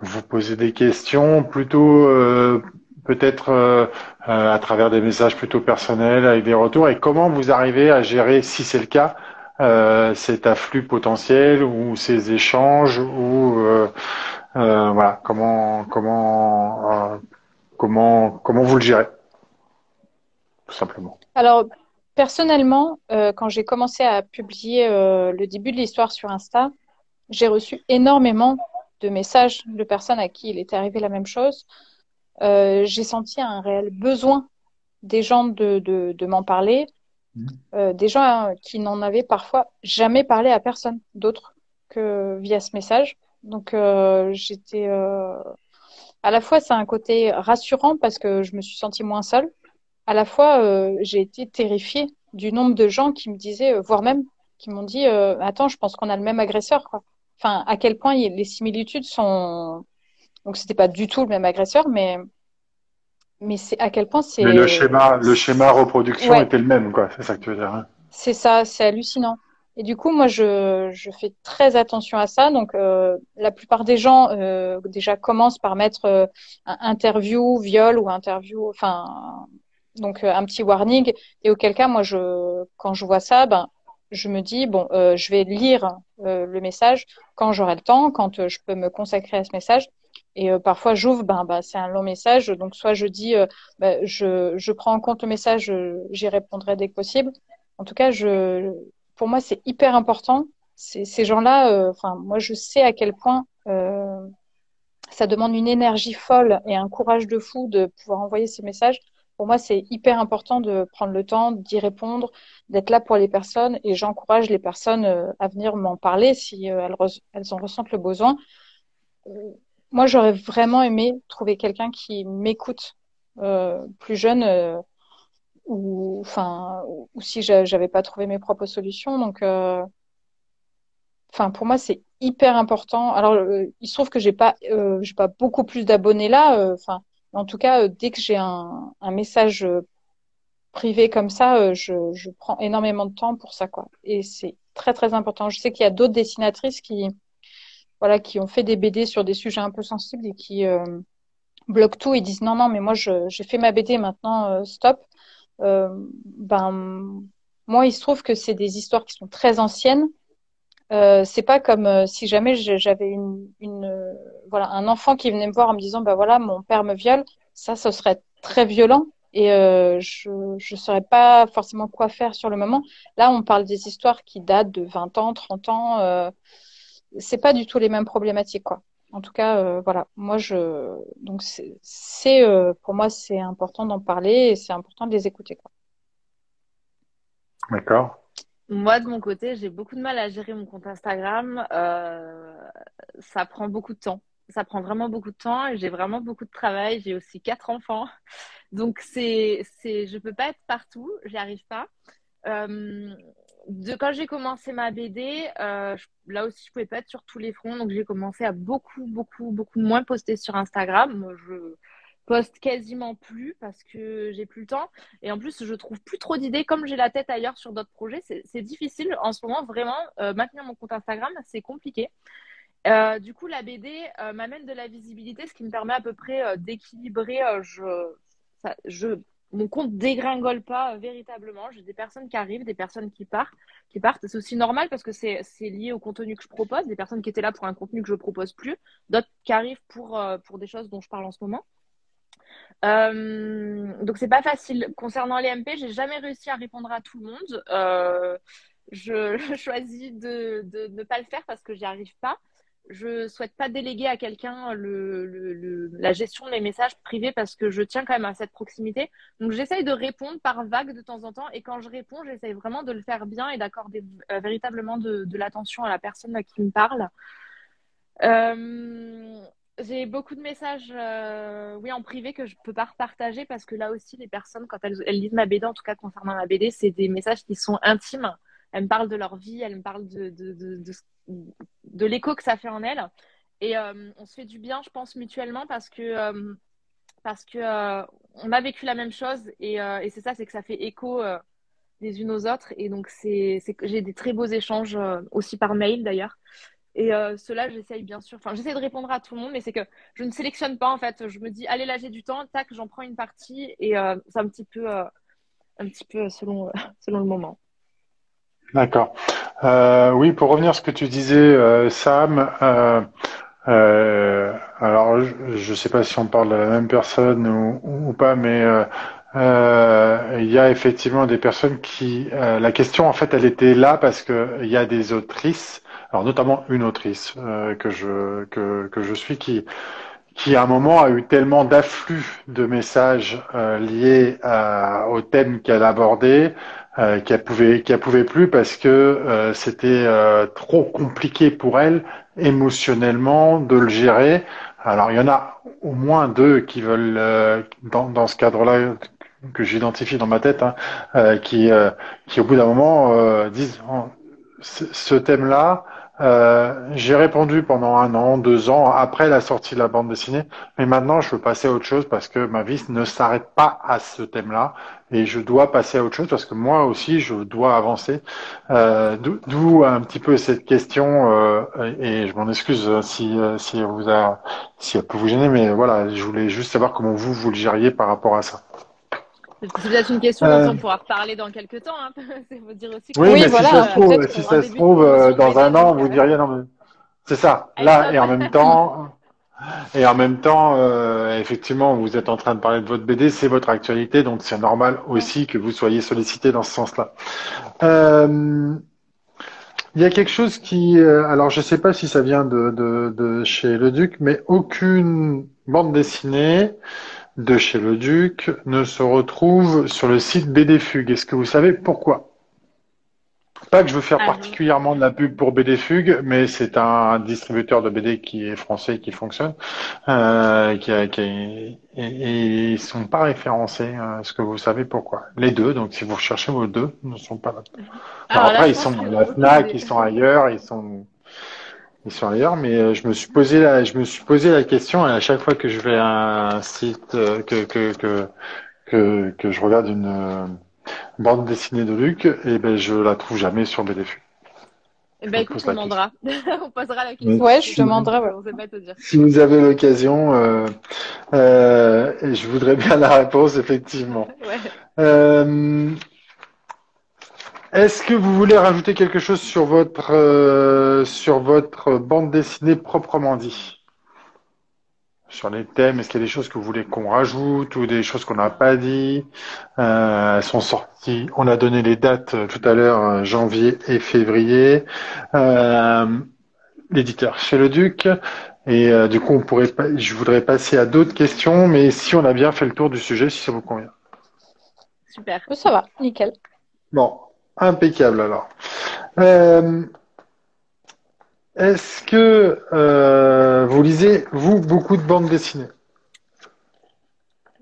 vous poser des questions plutôt peut-être euh, euh, à travers des messages plutôt personnels avec des retours et comment vous arrivez à gérer si c'est le cas euh, cet afflux potentiel ou ces échanges ou voilà comment comment comment comment vous le gérez tout simplement
Alors, personnellement, quand j'ai commencé à publier le début de l'histoire sur Insta, j'ai reçu énormément de messages de personnes à qui il était arrivé la même chose. Euh, j'ai senti un réel besoin des gens de, de, de m'en parler,
Mhm.
euh, des gens hein, qui n'en avaient parfois jamais parlé à personne d'autre que via ce message. Donc, euh, j'étais... euh, À la fois, c'est un côté rassurant parce que je me suis sentie moins seule à la fois, euh, j'ai été terrifiée du nombre de gens qui me disaient, euh, voire même qui m'ont dit, euh, attends, je pense qu'on a le même agresseur, quoi. Enfin, à quel point les similitudes sont. Donc, c'était pas du tout le même agresseur, mais mais c'est à quel point c'est.
mais le schéma le schéma reproduction
Ouais.
était le même quoi c'est ça que tu veux dire hein
C'est ça, c'est hallucinant. Et du coup, moi, je, je fais très attention à ça. Donc, euh, la plupart des gens euh, déjà commencent par mettre euh, un interview, viol ou interview, enfin, donc un petit warning. Et auquel cas, moi, je, quand je vois ça, ben, je me dis bon, je vais lire le message quand j'aurai le temps, quand je peux me consacrer à ce message. Et euh, parfois, j'ouvre, ben, ben, c'est un long message. Donc, soit je dis, ben, je, je prends en compte le message, euh, j'y répondrai dès que possible. En tout cas, je, pour moi, c'est hyper important. Ces, gens-là, euh, enfin, moi, je sais à quel point ça demande une énergie folle et un courage de fou de pouvoir envoyer ces messages. Pour moi, c'est hyper important de prendre le temps d'y répondre, d'être là pour les personnes, et j'encourage les personnes à venir m'en parler si elles, elles en ressentent le besoin. Moi, j'aurais vraiment aimé trouver quelqu'un qui m'écoute euh, plus jeune. euh, ou enfin ou si j'a- j'avais pas trouvé mes propres solutions. Donc euh, enfin pour moi c'est hyper important. Alors euh, il se trouve que j'ai pas euh, j'ai pas beaucoup plus d'abonnés là enfin en tout cas dès que j'ai un, un message privé comme ça je, je prends énormément de temps pour ça quoi. Et c'est très très important. Je sais qu'il y a d'autres dessinatrices qui voilà qui ont fait des BD sur des sujets un peu sensibles et qui euh, bloquent tout et disent non non mais moi j'ai fait ma BD maintenant euh, stop. Euh, ben moi il se trouve que c'est des histoires qui sont très anciennes. C'est pas comme si jamais j'avais une, voilà un enfant qui venait me voir en me disant bah voilà mon père me viole ça ce serait très violent et euh, je je saurais pas forcément quoi faire sur le moment. Là on parle des histoires qui datent de 20 ans 30 ans c'est pas du tout les mêmes problématiques quoi en tout cas euh, voilà moi je donc c'est euh, pour moi c'est important d'en parler et c'est important de les écouter quoi.
d'accord
Moi, de mon côté, j'ai beaucoup de mal à gérer mon compte Instagram. Euh, ça prend beaucoup de temps. Ça prend vraiment beaucoup de temps. J'ai vraiment beaucoup de travail. J'ai aussi quatre enfants. Donc, c'est, c'est, je peux pas être partout. J'y arrive pas. Euh, de quand j'ai commencé ma BD, euh, là aussi je pouvais pas être sur tous les fronts, donc j'ai commencé à beaucoup, beaucoup, beaucoup moins poster sur Instagram. Je poste quasiment plus parce que j'ai plus le temps et en plus je trouve plus trop d'idées. Comme j'ai la tête ailleurs sur d'autres projets, c'est difficile en ce moment vraiment euh, maintenir mon compte Instagram, c'est compliqué. Euh, du coup, la BD m'amène de la visibilité, ce qui me permet à peu près d'équilibrer. je, je mon compte dégringole pas euh, véritablement. J'ai des personnes qui arrivent, des personnes qui partent. Qui partent. C'est aussi normal parce que c'est lié au contenu que je propose. Des personnes qui étaient là pour un contenu que je propose plus, d'autres qui arrivent pour euh, pour des choses dont je parle en ce moment. Euh, donc c'est pas facile. Concernant les MP, j'ai jamais réussi à répondre à tout le monde. Je, choisis de, de ne pas le faire parce que j'y arrive pas je souhaite pas déléguer à quelqu'un la gestion des messages privés parce que je tiens quand même à cette proximité. Donc j'essaye de répondre par vague de temps en temps et quand je réponds, j'essaye vraiment de le faire bien et d'accorder euh, véritablement de, l'attention à la personne qui me parle. Euh, j'ai beaucoup de messages, euh, oui, en privé que je peux pas repartager parce que là aussi, les personnes, quand elles lisent ma BD, en tout cas concernant ma BD, c'est des messages qui sont intimes. Elles me parlent de leur vie, elles me parlent de, de, de, de l'écho que ça fait en elle. Et euh, on se fait du bien, je pense, mutuellement parce que, euh, parce que euh, a vécu la même chose et, et c'est ça, c'est que ça fait écho les unes aux autres. Et donc, j'ai des très beaux échanges aussi par mail d'ailleurs. Et cela, j'essaye bien sûr, enfin, j'essaie de répondre à tout le monde, mais c'est que je ne sélectionne pas en fait. Je me dis, allez, là, j'ai du temps, tac, j'en prends une partie et c'est un petit peu, un petit peu selon, selon le moment.
D'accord. Euh, oui, pour revenir à ce que tu disais, euh, Sam, euh, euh alors je ne sais pas si on parle de la même personne ou, ou pas, mais euh, il y a effectivement des personnes qui... la question, en fait, elle était là parce qu'il y a des autrices, alors notamment une autrice que, je, que, que je suis, qui qui à un moment a eu tellement d'afflux de messages liés au thème qu'elle abordait euh, qu'elle pouvait qu'elle pouvait plus parce que euh, c'était euh, trop compliqué pour elle émotionnellement de le gérer. Alors il y en a au moins deux qui veulent euh, dans, dans ce cadre-là que j'identifie dans ma tête, hein, qui qui au bout d'un moment disent oh, ce thème-là euh, j'ai répondu pendant un an, deux ans après la sortie de la bande dessinée, mais maintenant je veux passer à autre chose parce que ma vie ne s'arrête pas à ce thème-là et je dois passer à autre chose parce que moi aussi je dois avancer. Euh, D'où un petit peu cette question euh, et je m'en excuse si si vous a si elle peut vous gêner, mais voilà, je voulais juste savoir comment vous vous le gériez par rapport à ça.
C'est peut-être une question dont on pourra reparler dans quelques temps. Hein.
dire aussi oui, mais si ça se trouve, si ça se trouve euh, dans un an, vous diriez non mais c'est ça. Là et en même temps, et en même temps, euh, effectivement, vous êtes en train de parler de votre BD, c'est votre actualité, donc c'est normal aussi que vous soyez sollicité dans ce sens-là. Euh, il y a quelque chose qui, alors je ne sais pas si ça vient de, de, de chez Le Duc, mais aucune bande dessinée de chez le Duc ne se retrouve sur le site BD Fugue. Est-ce que vous savez pourquoi? Pas que je veux faire ah particulièrement de la pub pour BD Fugue, mais c'est un distributeur de BD qui est français qui fonctionne, euh, qui, et, ils sont pas référencés. Euh, est-ce que vous savez pourquoi? Les deux, donc si vous recherchez vos deux, ne sont pas là. après, ils sont à la Fnac, ils sont ailleurs, ils sont ils sont ailleurs, mais euh, je me suis posé la, je me suis posé la question et à chaque fois que je vais à un site euh, que que que que, que je regarde une euh, bande dessinée de Luc, et eh ben je la trouve jamais sur BDFU.
Eh ben écoute, on demandera. on posera la question.
Ouais, je demanderai. Ouais.
On pas te dire.
Si vous avez l'occasion, euh, euh, je voudrais bien la réponse effectivement.
Ouais.
Euh, est-ce que vous voulez rajouter quelque chose sur votre euh, sur votre bande dessinée proprement dit? Sur les thèmes, est-ce qu'il y a des choses que vous voulez qu'on rajoute ou des choses qu'on n'a pas dit? Euh, Elles sont sorties. On a donné les dates euh, tout à l'heure, janvier et février. L'éditeur chez le Duc. Et du coup, on pourrait, je voudrais passer à d'autres questions, mais si on a bien fait le tour du sujet, si ça vous convient.
Super.
Ça va, nickel.
Bon, Impeccable alors. Euh, est-ce que euh, vous lisez, vous, beaucoup de bandes dessinées?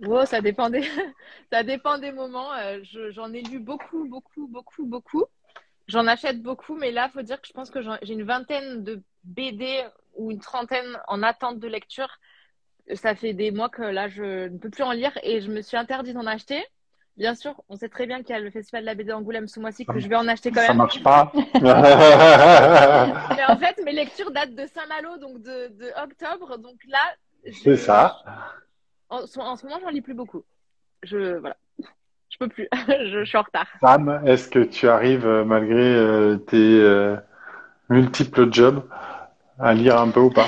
Oh, ça dépend des, ça dépend des moments. Euh, j'en ai lu beaucoup, beaucoup, beaucoup, beaucoup. J'en achète beaucoup, mais là, faut dire que je pense que j'ai une vingtaine de BD ou une trentaine en attente de lecture. Ça fait des mois que là, je ne peux plus en lire et je me suis interdit d'en acheter. Bien sûr, on sait très bien qu'il y a le festival de la BD Angoulême ce mois-ci que je vais en acheter quand même.
Ça marche pas.
mais en fait, mes lectures datent de Saint-Malo, donc de, de, octobre. Donc là,
c'est ça.
En, en, ce moment, j'en lis plus beaucoup. Je voilà, je peux plus. je, suis en retard.
Sam, est-ce que tu arrives euh, malgré euh, tes euh, multiples jobs à lire un peu ou pas?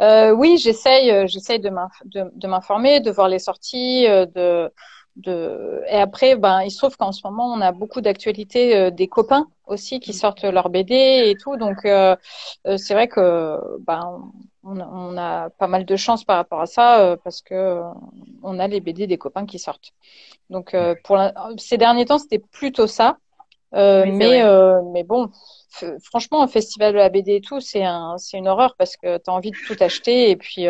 Euh, Oui, j'essaye, j'essaye de m'informer, de, de, voir les sorties, de de et après ben il se trouve qu'en ce moment on a beaucoup d'actualités euh, des copains aussi qui sortent leur BD et tout. Donc euh, euh, c'est vrai que ben on, on, a pas mal de chance par rapport à ça parce que on a les BD des copains qui sortent. Donc pour ces derniers temps c'était plutôt ça. Mais mais bon franchement un festival de la BD et tout c'est un c'est une horreur parce que tu as envie de tout acheter et puis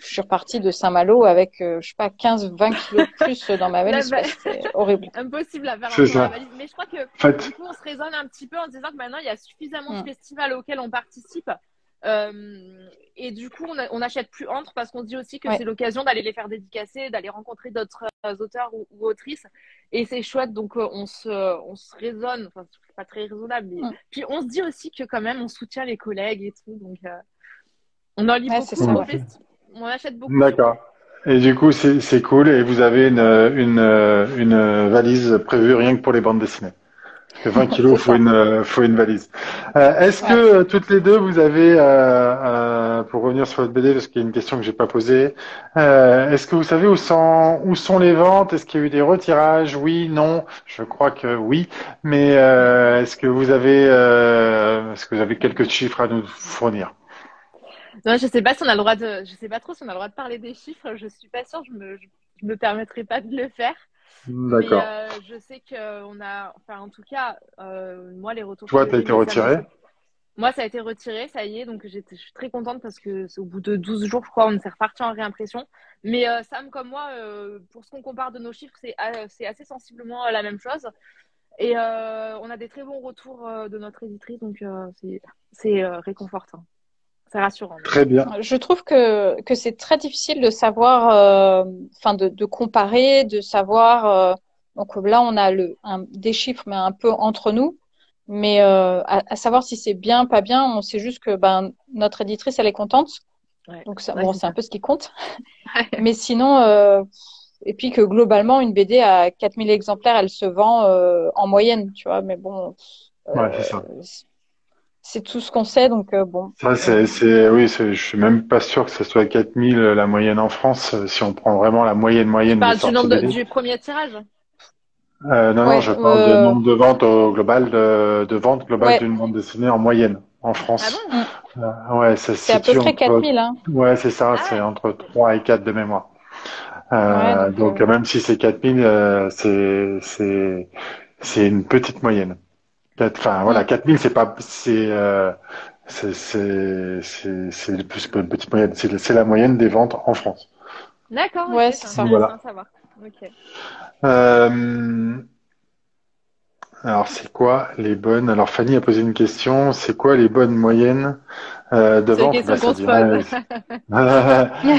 je suis repartie de Saint-Malo avec, euh, je sais pas, 15, 20 kilos de plus dans ma valise. C'est horrible.
Impossible à faire la valise. Mais je crois que, du coup, on se raisonne un petit peu en disant que maintenant, il y a suffisamment de mm. festivals auxquels on participe. Euh, et du coup, on, n'achète plus entre parce qu'on se dit aussi que c'est l'occasion d'aller les faire dédicacer, d'aller rencontrer d'autres euh, auteurs ou, autrices. Et c'est chouette, donc on, se, on se raisonne, enfin, c'est pas très raisonnable, mais mm. puis on se dit aussi que quand même, on soutient les collègues et tout. Donc, on en lit beaucoup au festival on achète beaucoup.
D'accord. Et du coup, c'est cool. Et vous avez une, une, une valise prévue rien que pour les bandes dessinées. Que 20 kilos, faut une, faut une valise. Euh, Est-ce que euh, toutes les deux, vous avez, euh, euh, pour revenir sur votre BD, parce qu'il y a une question que j'ai pas posée, euh, est-ce que vous savez où sont, où sont les ventes? Est-ce qu'il y a eu des retirages? Oui, non. Je crois que oui. Mais est-ce que vous avez, est-ce que vous avez quelques chiffres à nous fournir?
Non, je sais pas si on a le droit de, je sais pas trop si on a le droit de parler des chiffres. Je suis pas sûre. Je me, je, me permettrai pas de le faire.
D'accord.
Euh, je sais qu'on a, enfin, en tout cas, euh, moi, les retours.
Toi, tu as été retiré
Moi, ça a été retiré, ça y est. Donc, je suis très contente parce que au bout de 12 jours, je crois, on s'est reparti en réimpression. Mais euh, Sam, comme moi, pour ce qu'on compare de nos chiffres, c'est c'est assez sensiblement la même chose. Et on a des très bons retours de notre éditrice, donc c'est réconfortant rassurant.
Très bien.
Je trouve que, que c'est très difficile de savoir, euh, enfin de, de, comparer, de savoir. Euh, donc là, on a le, un, des chiffres, mais un peu entre nous. Mais euh, à, savoir si c'est bien, pas bien, on sait juste que ben, notre éditrice, elle est contente. Donc ça, bon, c'est un peu ce qui compte. mais sinon, et puis que globalement, une BD à 4000 exemplaires, elle se vend en moyenne, tu vois. Mais bon.
ouais, c'est ça
c'est tout ce qu'on sait, donc euh, bon.
Ça, c'est, c'est, oui, je suis même pas sûr que ce soit 4000 la moyenne en France, euh, si on prend vraiment la moyenne moyenne.
Tu parles du nombre du premier tirage
euh, Non, non, je parle du nombre de ventes au global, de, de ventes globales d'une bande dessinée en moyenne en France.
Ah
bon ouais,
c'est à peu près 4000, hein.
Ouais, c'est ça, ah c'est entre 3 et 4 de mémoire. donc, donc même si c'est 4000, c'est, c'est, c'est une petite moyenne. Enfin voilà, 4000 c'est pas c'est euh, c'est c'est c'est plus une petite moyenne, c'est la moyenne des ventes en France.
D'accord.
Ouais, c'est ça.
Voilà. Euh, alors c'est quoi les bonnes Alors Fanny a posé une question. C'est quoi les bonnes moyennes euh, de vente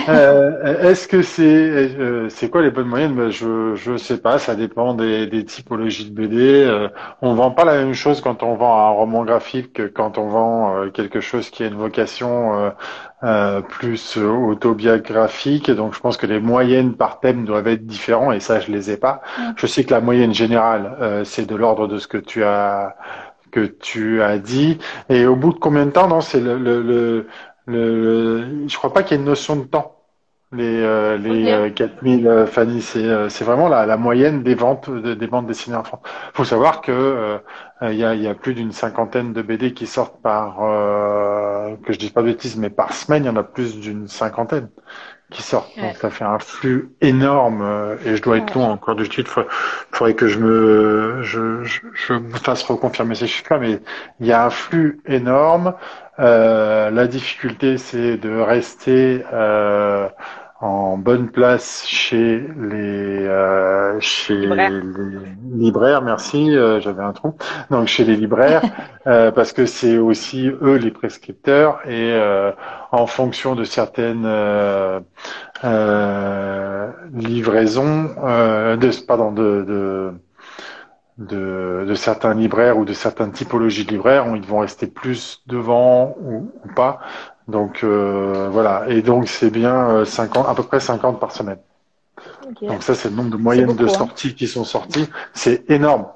euh, Est-ce que c'est euh, c'est quoi les bonnes moyennes? Ben, Je je sais pas. Ça dépend des, des typologies de BD. Euh, on vend pas la même chose quand on vend un roman graphique que quand on vend euh, quelque chose qui a une vocation plus autobiographique. Donc je pense que les moyennes par thème doivent être différents et ça je les ai pas. Je sais que la moyenne générale c'est de l'ordre de ce que tu as que tu as dit. Et au bout de combien de temps Non, c'est le, le, le, le, je crois pas qu'il y ait une notion de temps. Les, euh, les 4000 euh, euh, Fanny, c'est c'est vraiment la, la moyenne des ventes des bandes dessinées en France. Faut savoir que il y, a, y a plus d'une cinquantaine de BD qui sortent par que je dis pas de bêtises, mais par semaine il y en a plus d'une cinquantaine qui sortent. Donc ça fait un flux énorme euh, et je dois être long encore du titre. Il faudrait que je me je, je, je me fasse reconfirmer ces chiffres-là, mais il y a un flux énorme. Euh, la difficulté, c'est de rester euh, en bonne place chez les euh, chez libraires. les libraires. Merci, euh, j'avais un trou. Donc chez les libraires, euh, parce que c'est aussi eux les prescripteurs et euh, en fonction de certaines livraisons, de, pardon, de, de de, de, certains libraires ou de certaines typologies de libraires, ils vont rester plus devant ou, ou pas. Donc euh, voilà, et donc c'est bien 50, euh, à peu près 50 par semaine. Donc ça c'est le nombre de moyennes de hein. sorties qui sont sorties, c'est énorme.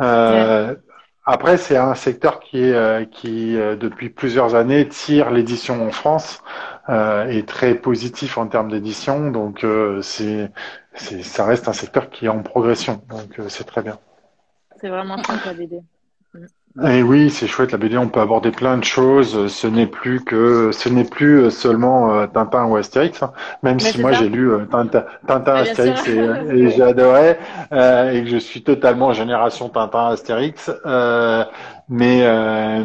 Euh, Après c'est un secteur qui est euh, qui depuis plusieurs années tire l'édition en France euh, est très positif en termes d'édition, donc c'est ça reste un secteur qui est en progression, donc c'est très bien.
C'est vraiment la BD.
Et oui, c'est chouette la BD. On peut aborder plein de choses. Ce n'est plus que, ce n'est plus seulement euh, Tintin ou Astérix. Hein. Même si moi j'ai lu euh, Tintin, Tintin Astérix et, et j'ai adoré euh, et que je suis totalement génération Tintin Astérix. Mais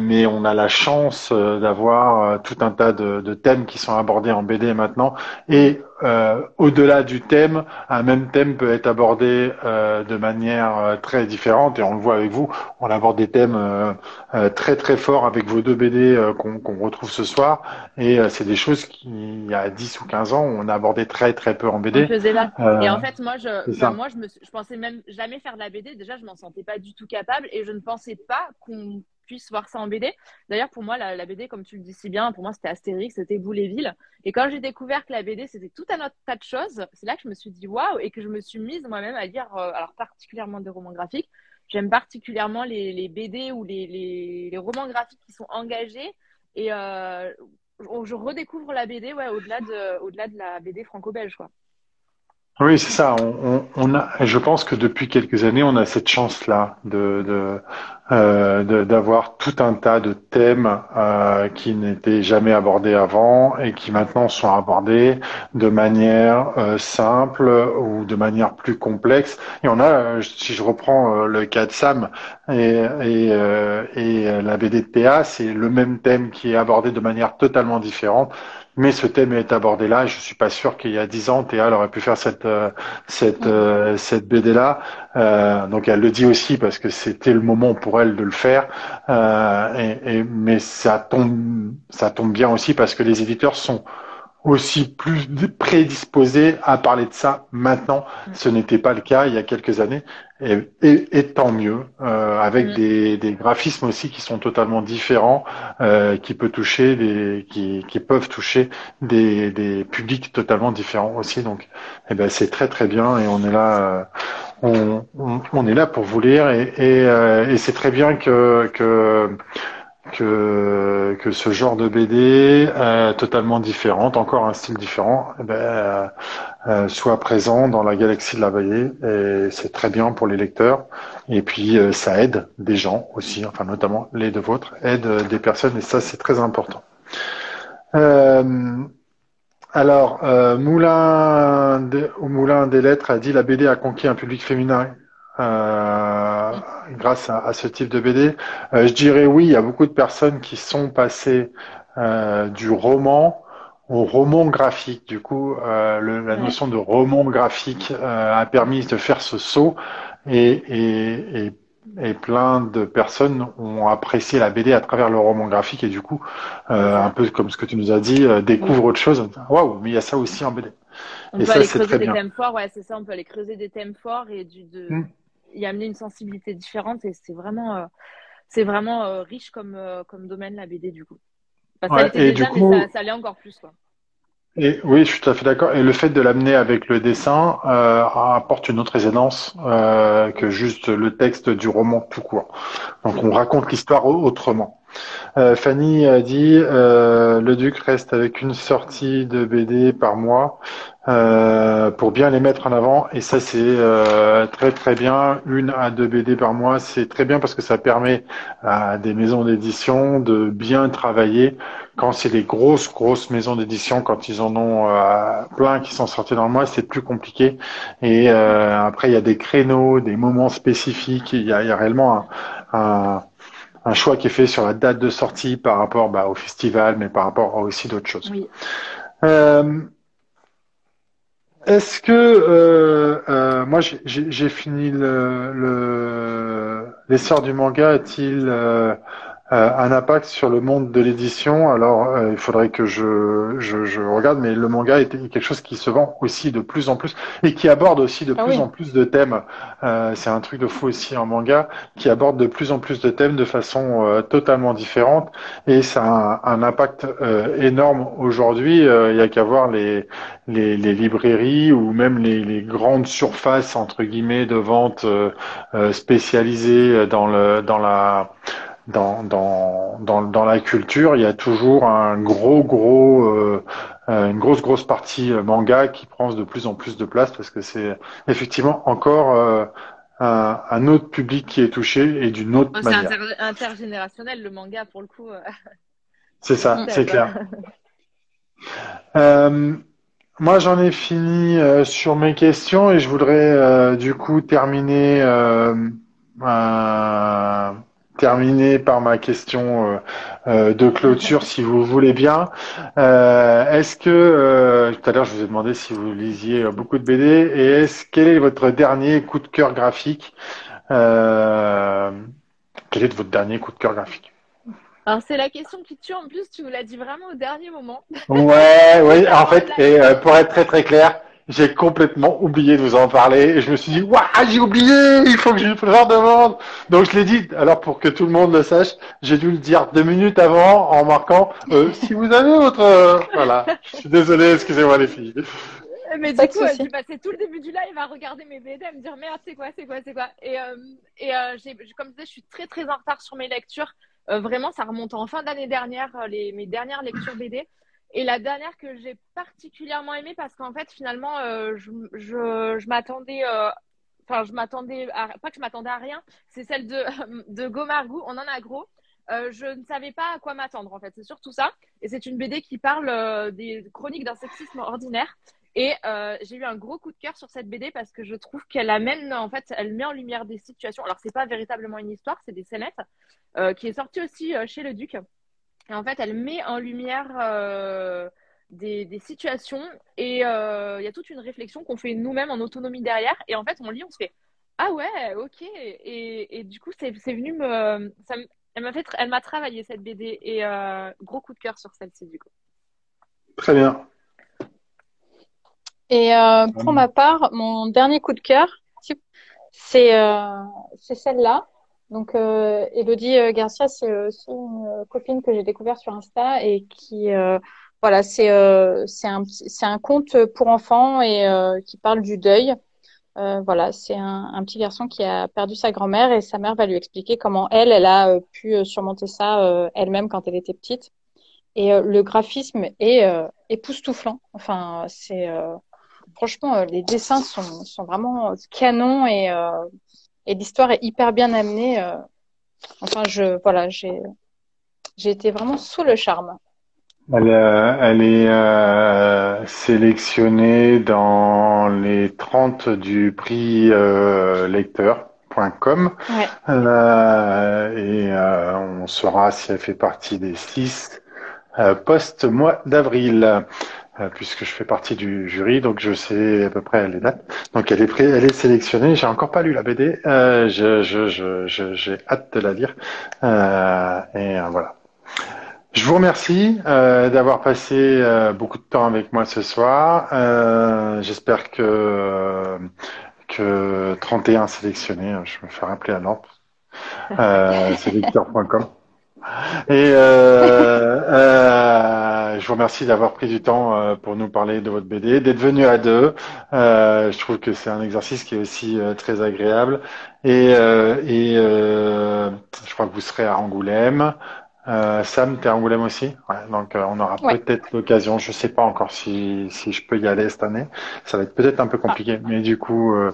mais on a la chance d'avoir tout un tas de, thèmes qui sont abordés en BD maintenant et euh, au-delà du thème, un même thème peut être abordé euh, de manière euh, très différente et on le voit avec vous. On aborde des thèmes très très forts avec vos deux BD qu'on retrouve ce soir et c'est des choses qui, il y a 10 ou 15 ans, on a abordé très très peu en BD.
et en fait, moi, je, moi, je, me, je pensais même jamais faire de la BD. Déjà, je m'en sentais pas du tout capable et je ne pensais pas qu'on puisse voir ça en BD. D'ailleurs, pour moi, la, BD, comme tu le dis si bien, pour moi, c'était Astérix, c'était Boule-et-Ville. Et quand j'ai découvert que la BD, c'était tout un autre tas de choses, c'est là que je me suis dit waouh et que je me suis mise moi-même à lire, euh, alors particulièrement des romans graphiques. J'aime particulièrement les, BD ou les, romans graphiques qui sont engagés. Et euh, je redécouvre la BD ouais, au-delà de, au -delà de la BD franco-belge. quoi.
Oui, c'est ça. On, a, je pense que depuis quelques années, on a cette chance-là de, euh, d'avoir tout un tas de thèmes euh, qui n'étaient jamais abordés avant et qui maintenant sont abordés de manière euh, simple ou de manière plus complexe. Et on a, si je reprends le cas de Sam et, et, et la BD de Théa, c'est le même thème qui est abordé de manière totalement différente mais ce thème est abordé là. Je suis pas sûr qu'il y a dix ans, Théa aurait pu faire cette cette euh, cette BD là. Donc elle le dit aussi parce que c'était le moment pour de le faire. Et, et, mais ça tombe ça tombe bien aussi parce que les éditeurs sont aussi plus prédisposés à parler de ça maintenant. Ce n'était pas le cas il y a quelques années. Et, et, tant mieux, euh, avec mm. des, des, graphismes aussi qui sont totalement différents, euh, qui peut toucher des, qui, qui peuvent toucher des, des publics totalement différents aussi. Donc, eh ben c'est très très bien et on est là, euh, on, on, on, est là pour vous lire et, et, euh, et c'est très bien que, que que, que ce genre de BD euh, totalement différente, encore un style différent, eh ben, euh, euh, soit présent dans la galaxie de la Vallée. Et c'est très bien pour les lecteurs. Et puis euh, ça aide des gens aussi, enfin notamment les deux vôtres, aide des personnes et ça c'est très important. alors, Moulin, au Moulin des Lettres a dit la BD a conquis un public féminin euh, grâce à, ce type de BD euh, Je dirais oui, il y a beaucoup de personnes qui sont passées euh, du roman au roman graphique. Du coup, la notion de roman graphique a permis de faire ce saut et, et, et, plein de personnes ont apprécié la BD à travers le roman graphique et du coup, un peu comme ce que tu nous as dit, découvre autre chose. Waouh, mais il y a ça aussi en BD.
On peut aller creuser des thèmes forts, ouais, c'est ça, on peut aller creuser des thèmes forts et du, de, mm y amener une sensibilité différente et c'est vraiment, euh, c'est vraiment euh, riche comme, euh, comme domaine la BD du coup. ça et déjà, mais ça, l'est encore plus quoi.
Et oui, je suis tout à fait d'accord. Et le fait de l'amener avec le dessin apporte une autre résonance que juste le texte du roman tout court. Donc on raconte l'histoire autrement. Euh, Fanny a dit euh, le Duc reste avec une sortie de BD par mois euh, pour bien les mettre en avant et ça c'est euh, très très bien une à deux BD par mois c'est très bien parce que ça permet à des maisons d'édition de bien travailler quand c'est des grosses grosses maisons d'édition quand ils en ont euh, plein qui sont sortis dans le mois c'est plus compliqué et après il y a des créneaux des moments spécifiques il y a, il y a réellement un, un un choix qui est fait sur la date de sortie par rapport bah, au festival, mais par rapport à aussi d'autres choses.
Oui.
Euh, Est-ce que euh, euh, moi j'ai fini le, le l'essor du manga a-t-il euh, euh, un impact sur le monde de l'édition. Alors, euh, il faudrait que je, je, je, regarde, mais le manga est quelque chose qui se vend aussi de plus en plus et qui aborde aussi de
Ah
plus
oui.
en plus de thèmes. Euh, c'est un truc de fou aussi en manga qui aborde de plus en plus de thèmes de façon euh, totalement différente et ça a un, un impact euh, énorme aujourd'hui. Euh, Il y a qu'à voir les, les, les librairies ou même les, les grandes surfaces entre guillemets de vente spécialisées dans le dans la dans, dans, dans, dans la culture, il y a toujours un gros, gros, euh, euh, une grosse, grosse partie euh, manga qui prend de plus en plus de place parce que c'est effectivement encore euh, un, un autre public qui est touché et d'une autre
Oh, C'est
manière.
inter- intergénérationnel le manga pour le coup. euh.
C'est ça, c'est clair. Euh, moi, j'en ai fini euh, sur mes questions et je voudrais euh, du coup terminer euh, euh, terminer par ma question euh, euh, de clôture, si vous voulez bien. Euh, est-ce que tout à l'heure, je vous ai demandé si vous lisiez beaucoup de BD et est-ce quel est votre dernier coup de cœur graphique Quel est votre dernier coup de cœur graphique?
Alors c'est la question qui tue en plus, tu nous l'as dit vraiment au dernier moment.
Ouais, oui, en fait, et pour être très très clair, j'ai complètement oublié de vous en parler et je me suis dit, waouh, j'ai oublié, il faut que je leur demande. Donc je l'ai dit, alors pour que tout le monde le sache, j'ai dû le dire deux minutes avant en marquant, euh, si vous avez votre... euh, Voilà, je suis désolé, excusez-moi les filles.
Mais du coup, euh, j'ai passé tout le début du live à regarder mes BD, à me dire merde, c'est quoi, c'est quoi, c'est quoi. Et, euh, et euh, j'ai, comme je disais, je suis très très en retard sur mes lectures. Euh, vraiment, ça remonte en fin d'année dernière, euh, les, mes dernières lectures BD. Et la dernière que j'ai particulièrement aimée parce qu'en fait, finalement, euh, je, je, je m'attendais, euh, enfin, je m'attendais, pas que je m'attendais à rien, c'est celle de, de on en a gros. Euh, je ne savais pas à quoi m'attendre en fait, c'est surtout ça. Et c'est une BD qui parle des chroniques d'un sexisme ordinaire. Et j'ai eu un gros coup de cœur sur cette BD parce que je trouve qu'elle amène, en fait, elle met en lumière des situations. Alors, c'est pas véritablement une histoire, c'est des scénettes, qui est sortie aussi chez le Duc. Et en fait, elle met en lumière euh, des, des situations et euh, il y a toute une réflexion qu'on fait nous-mêmes en autonomie derrière. Et en fait, on lit, on se fait Ah ouais, ok. Et, et du coup, c'est c'est venu me. Ça, me- elle m'a fait, elle m'a travaillé cette BD et euh, gros coup de cœur sur celle-ci du coup.
Très bien.
Et euh, pour ma part, mon dernier coup de cœur, c'est euh, c'est celle-là. Donc, euh, Elodie euh, Garcia, c'est aussi une euh, copine que j'ai découverte sur Insta et qui, euh, voilà, c'est euh, c'est un c'est un conte pour enfants et euh, qui parle du deuil. Euh, voilà, c'est un, petit garçon qui a perdu sa grand-mère et sa mère va lui expliquer comment elle, elle a euh, pu euh, surmonter ça euh, elle-même quand elle était petite. Et euh, le graphisme est euh, époustouflant. Enfin, c'est euh, franchement, euh, les dessins sont, sont vraiment canons et, euh, et l'histoire est hyper bien amenée. euh. Enfin, je, voilà, j'ai, j'ai été vraiment sous le charme.
Elle, euh, elle est euh, sélectionnée dans les 30 du prix euh, lecteur.com
Ouais.
Euh, et euh, on saura si elle fait partie des 6 euh, post-mois d'avril, puisque je fais partie du jury, donc je sais à peu près les dates. Donc elle est pré- elle est sélectionnée. J'ai encore pas lu la BD. Euh, je, je, je, je- j'ai hâte de la lire. Euh, et euh, voilà. Je vous remercie euh, d'avoir passé euh, beaucoup de temps avec moi ce soir. Euh, J'espère que que 31 sélectionnés, je me fais rappeler à. Euh. Et euh, euh, je vous remercie d'avoir pris du temps euh, pour nous parler de votre BD, d'être venu à deux. Euh, je trouve que c'est un exercice qui est aussi euh, très agréable. Et, euh, et euh, je crois que vous serez à Angoulême. Euh, Sam, t'es à Angoulême aussi? Ouais, donc euh, on aura
Ouais.
peut-être l'occasion. Je sais pas encore si, si je peux y aller cette année. Ça va être peut-être un peu
Ah.
compliqué, mais du coup, euh,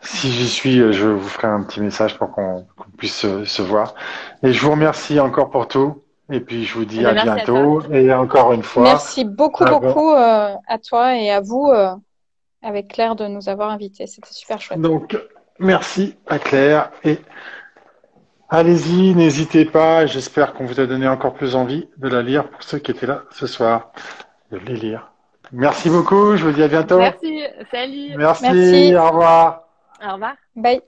si j'y suis, euh, je vous ferai un petit message pour qu'on qu'on puisse se, se voir. Et je vous remercie encore pour tout. Et puis je vous dis
Eh
à
ben, à
bientôt. Et encore une fois,
Merci beaucoup,
Ah bon.
beaucoup euh, à toi et à vous, euh, avec Claire, de nous avoir invités. C'était super chouette.
donc merci à Claire et allez-y, n'hésitez pas. J'espère qu'on vous a donné encore plus envie de la lire pour ceux qui étaient là ce soir, de les lire. Merci beaucoup. Je vous dis à bientôt.
Merci. Salut.
Merci,
Merci.
au revoir.
Au revoir.
Bye.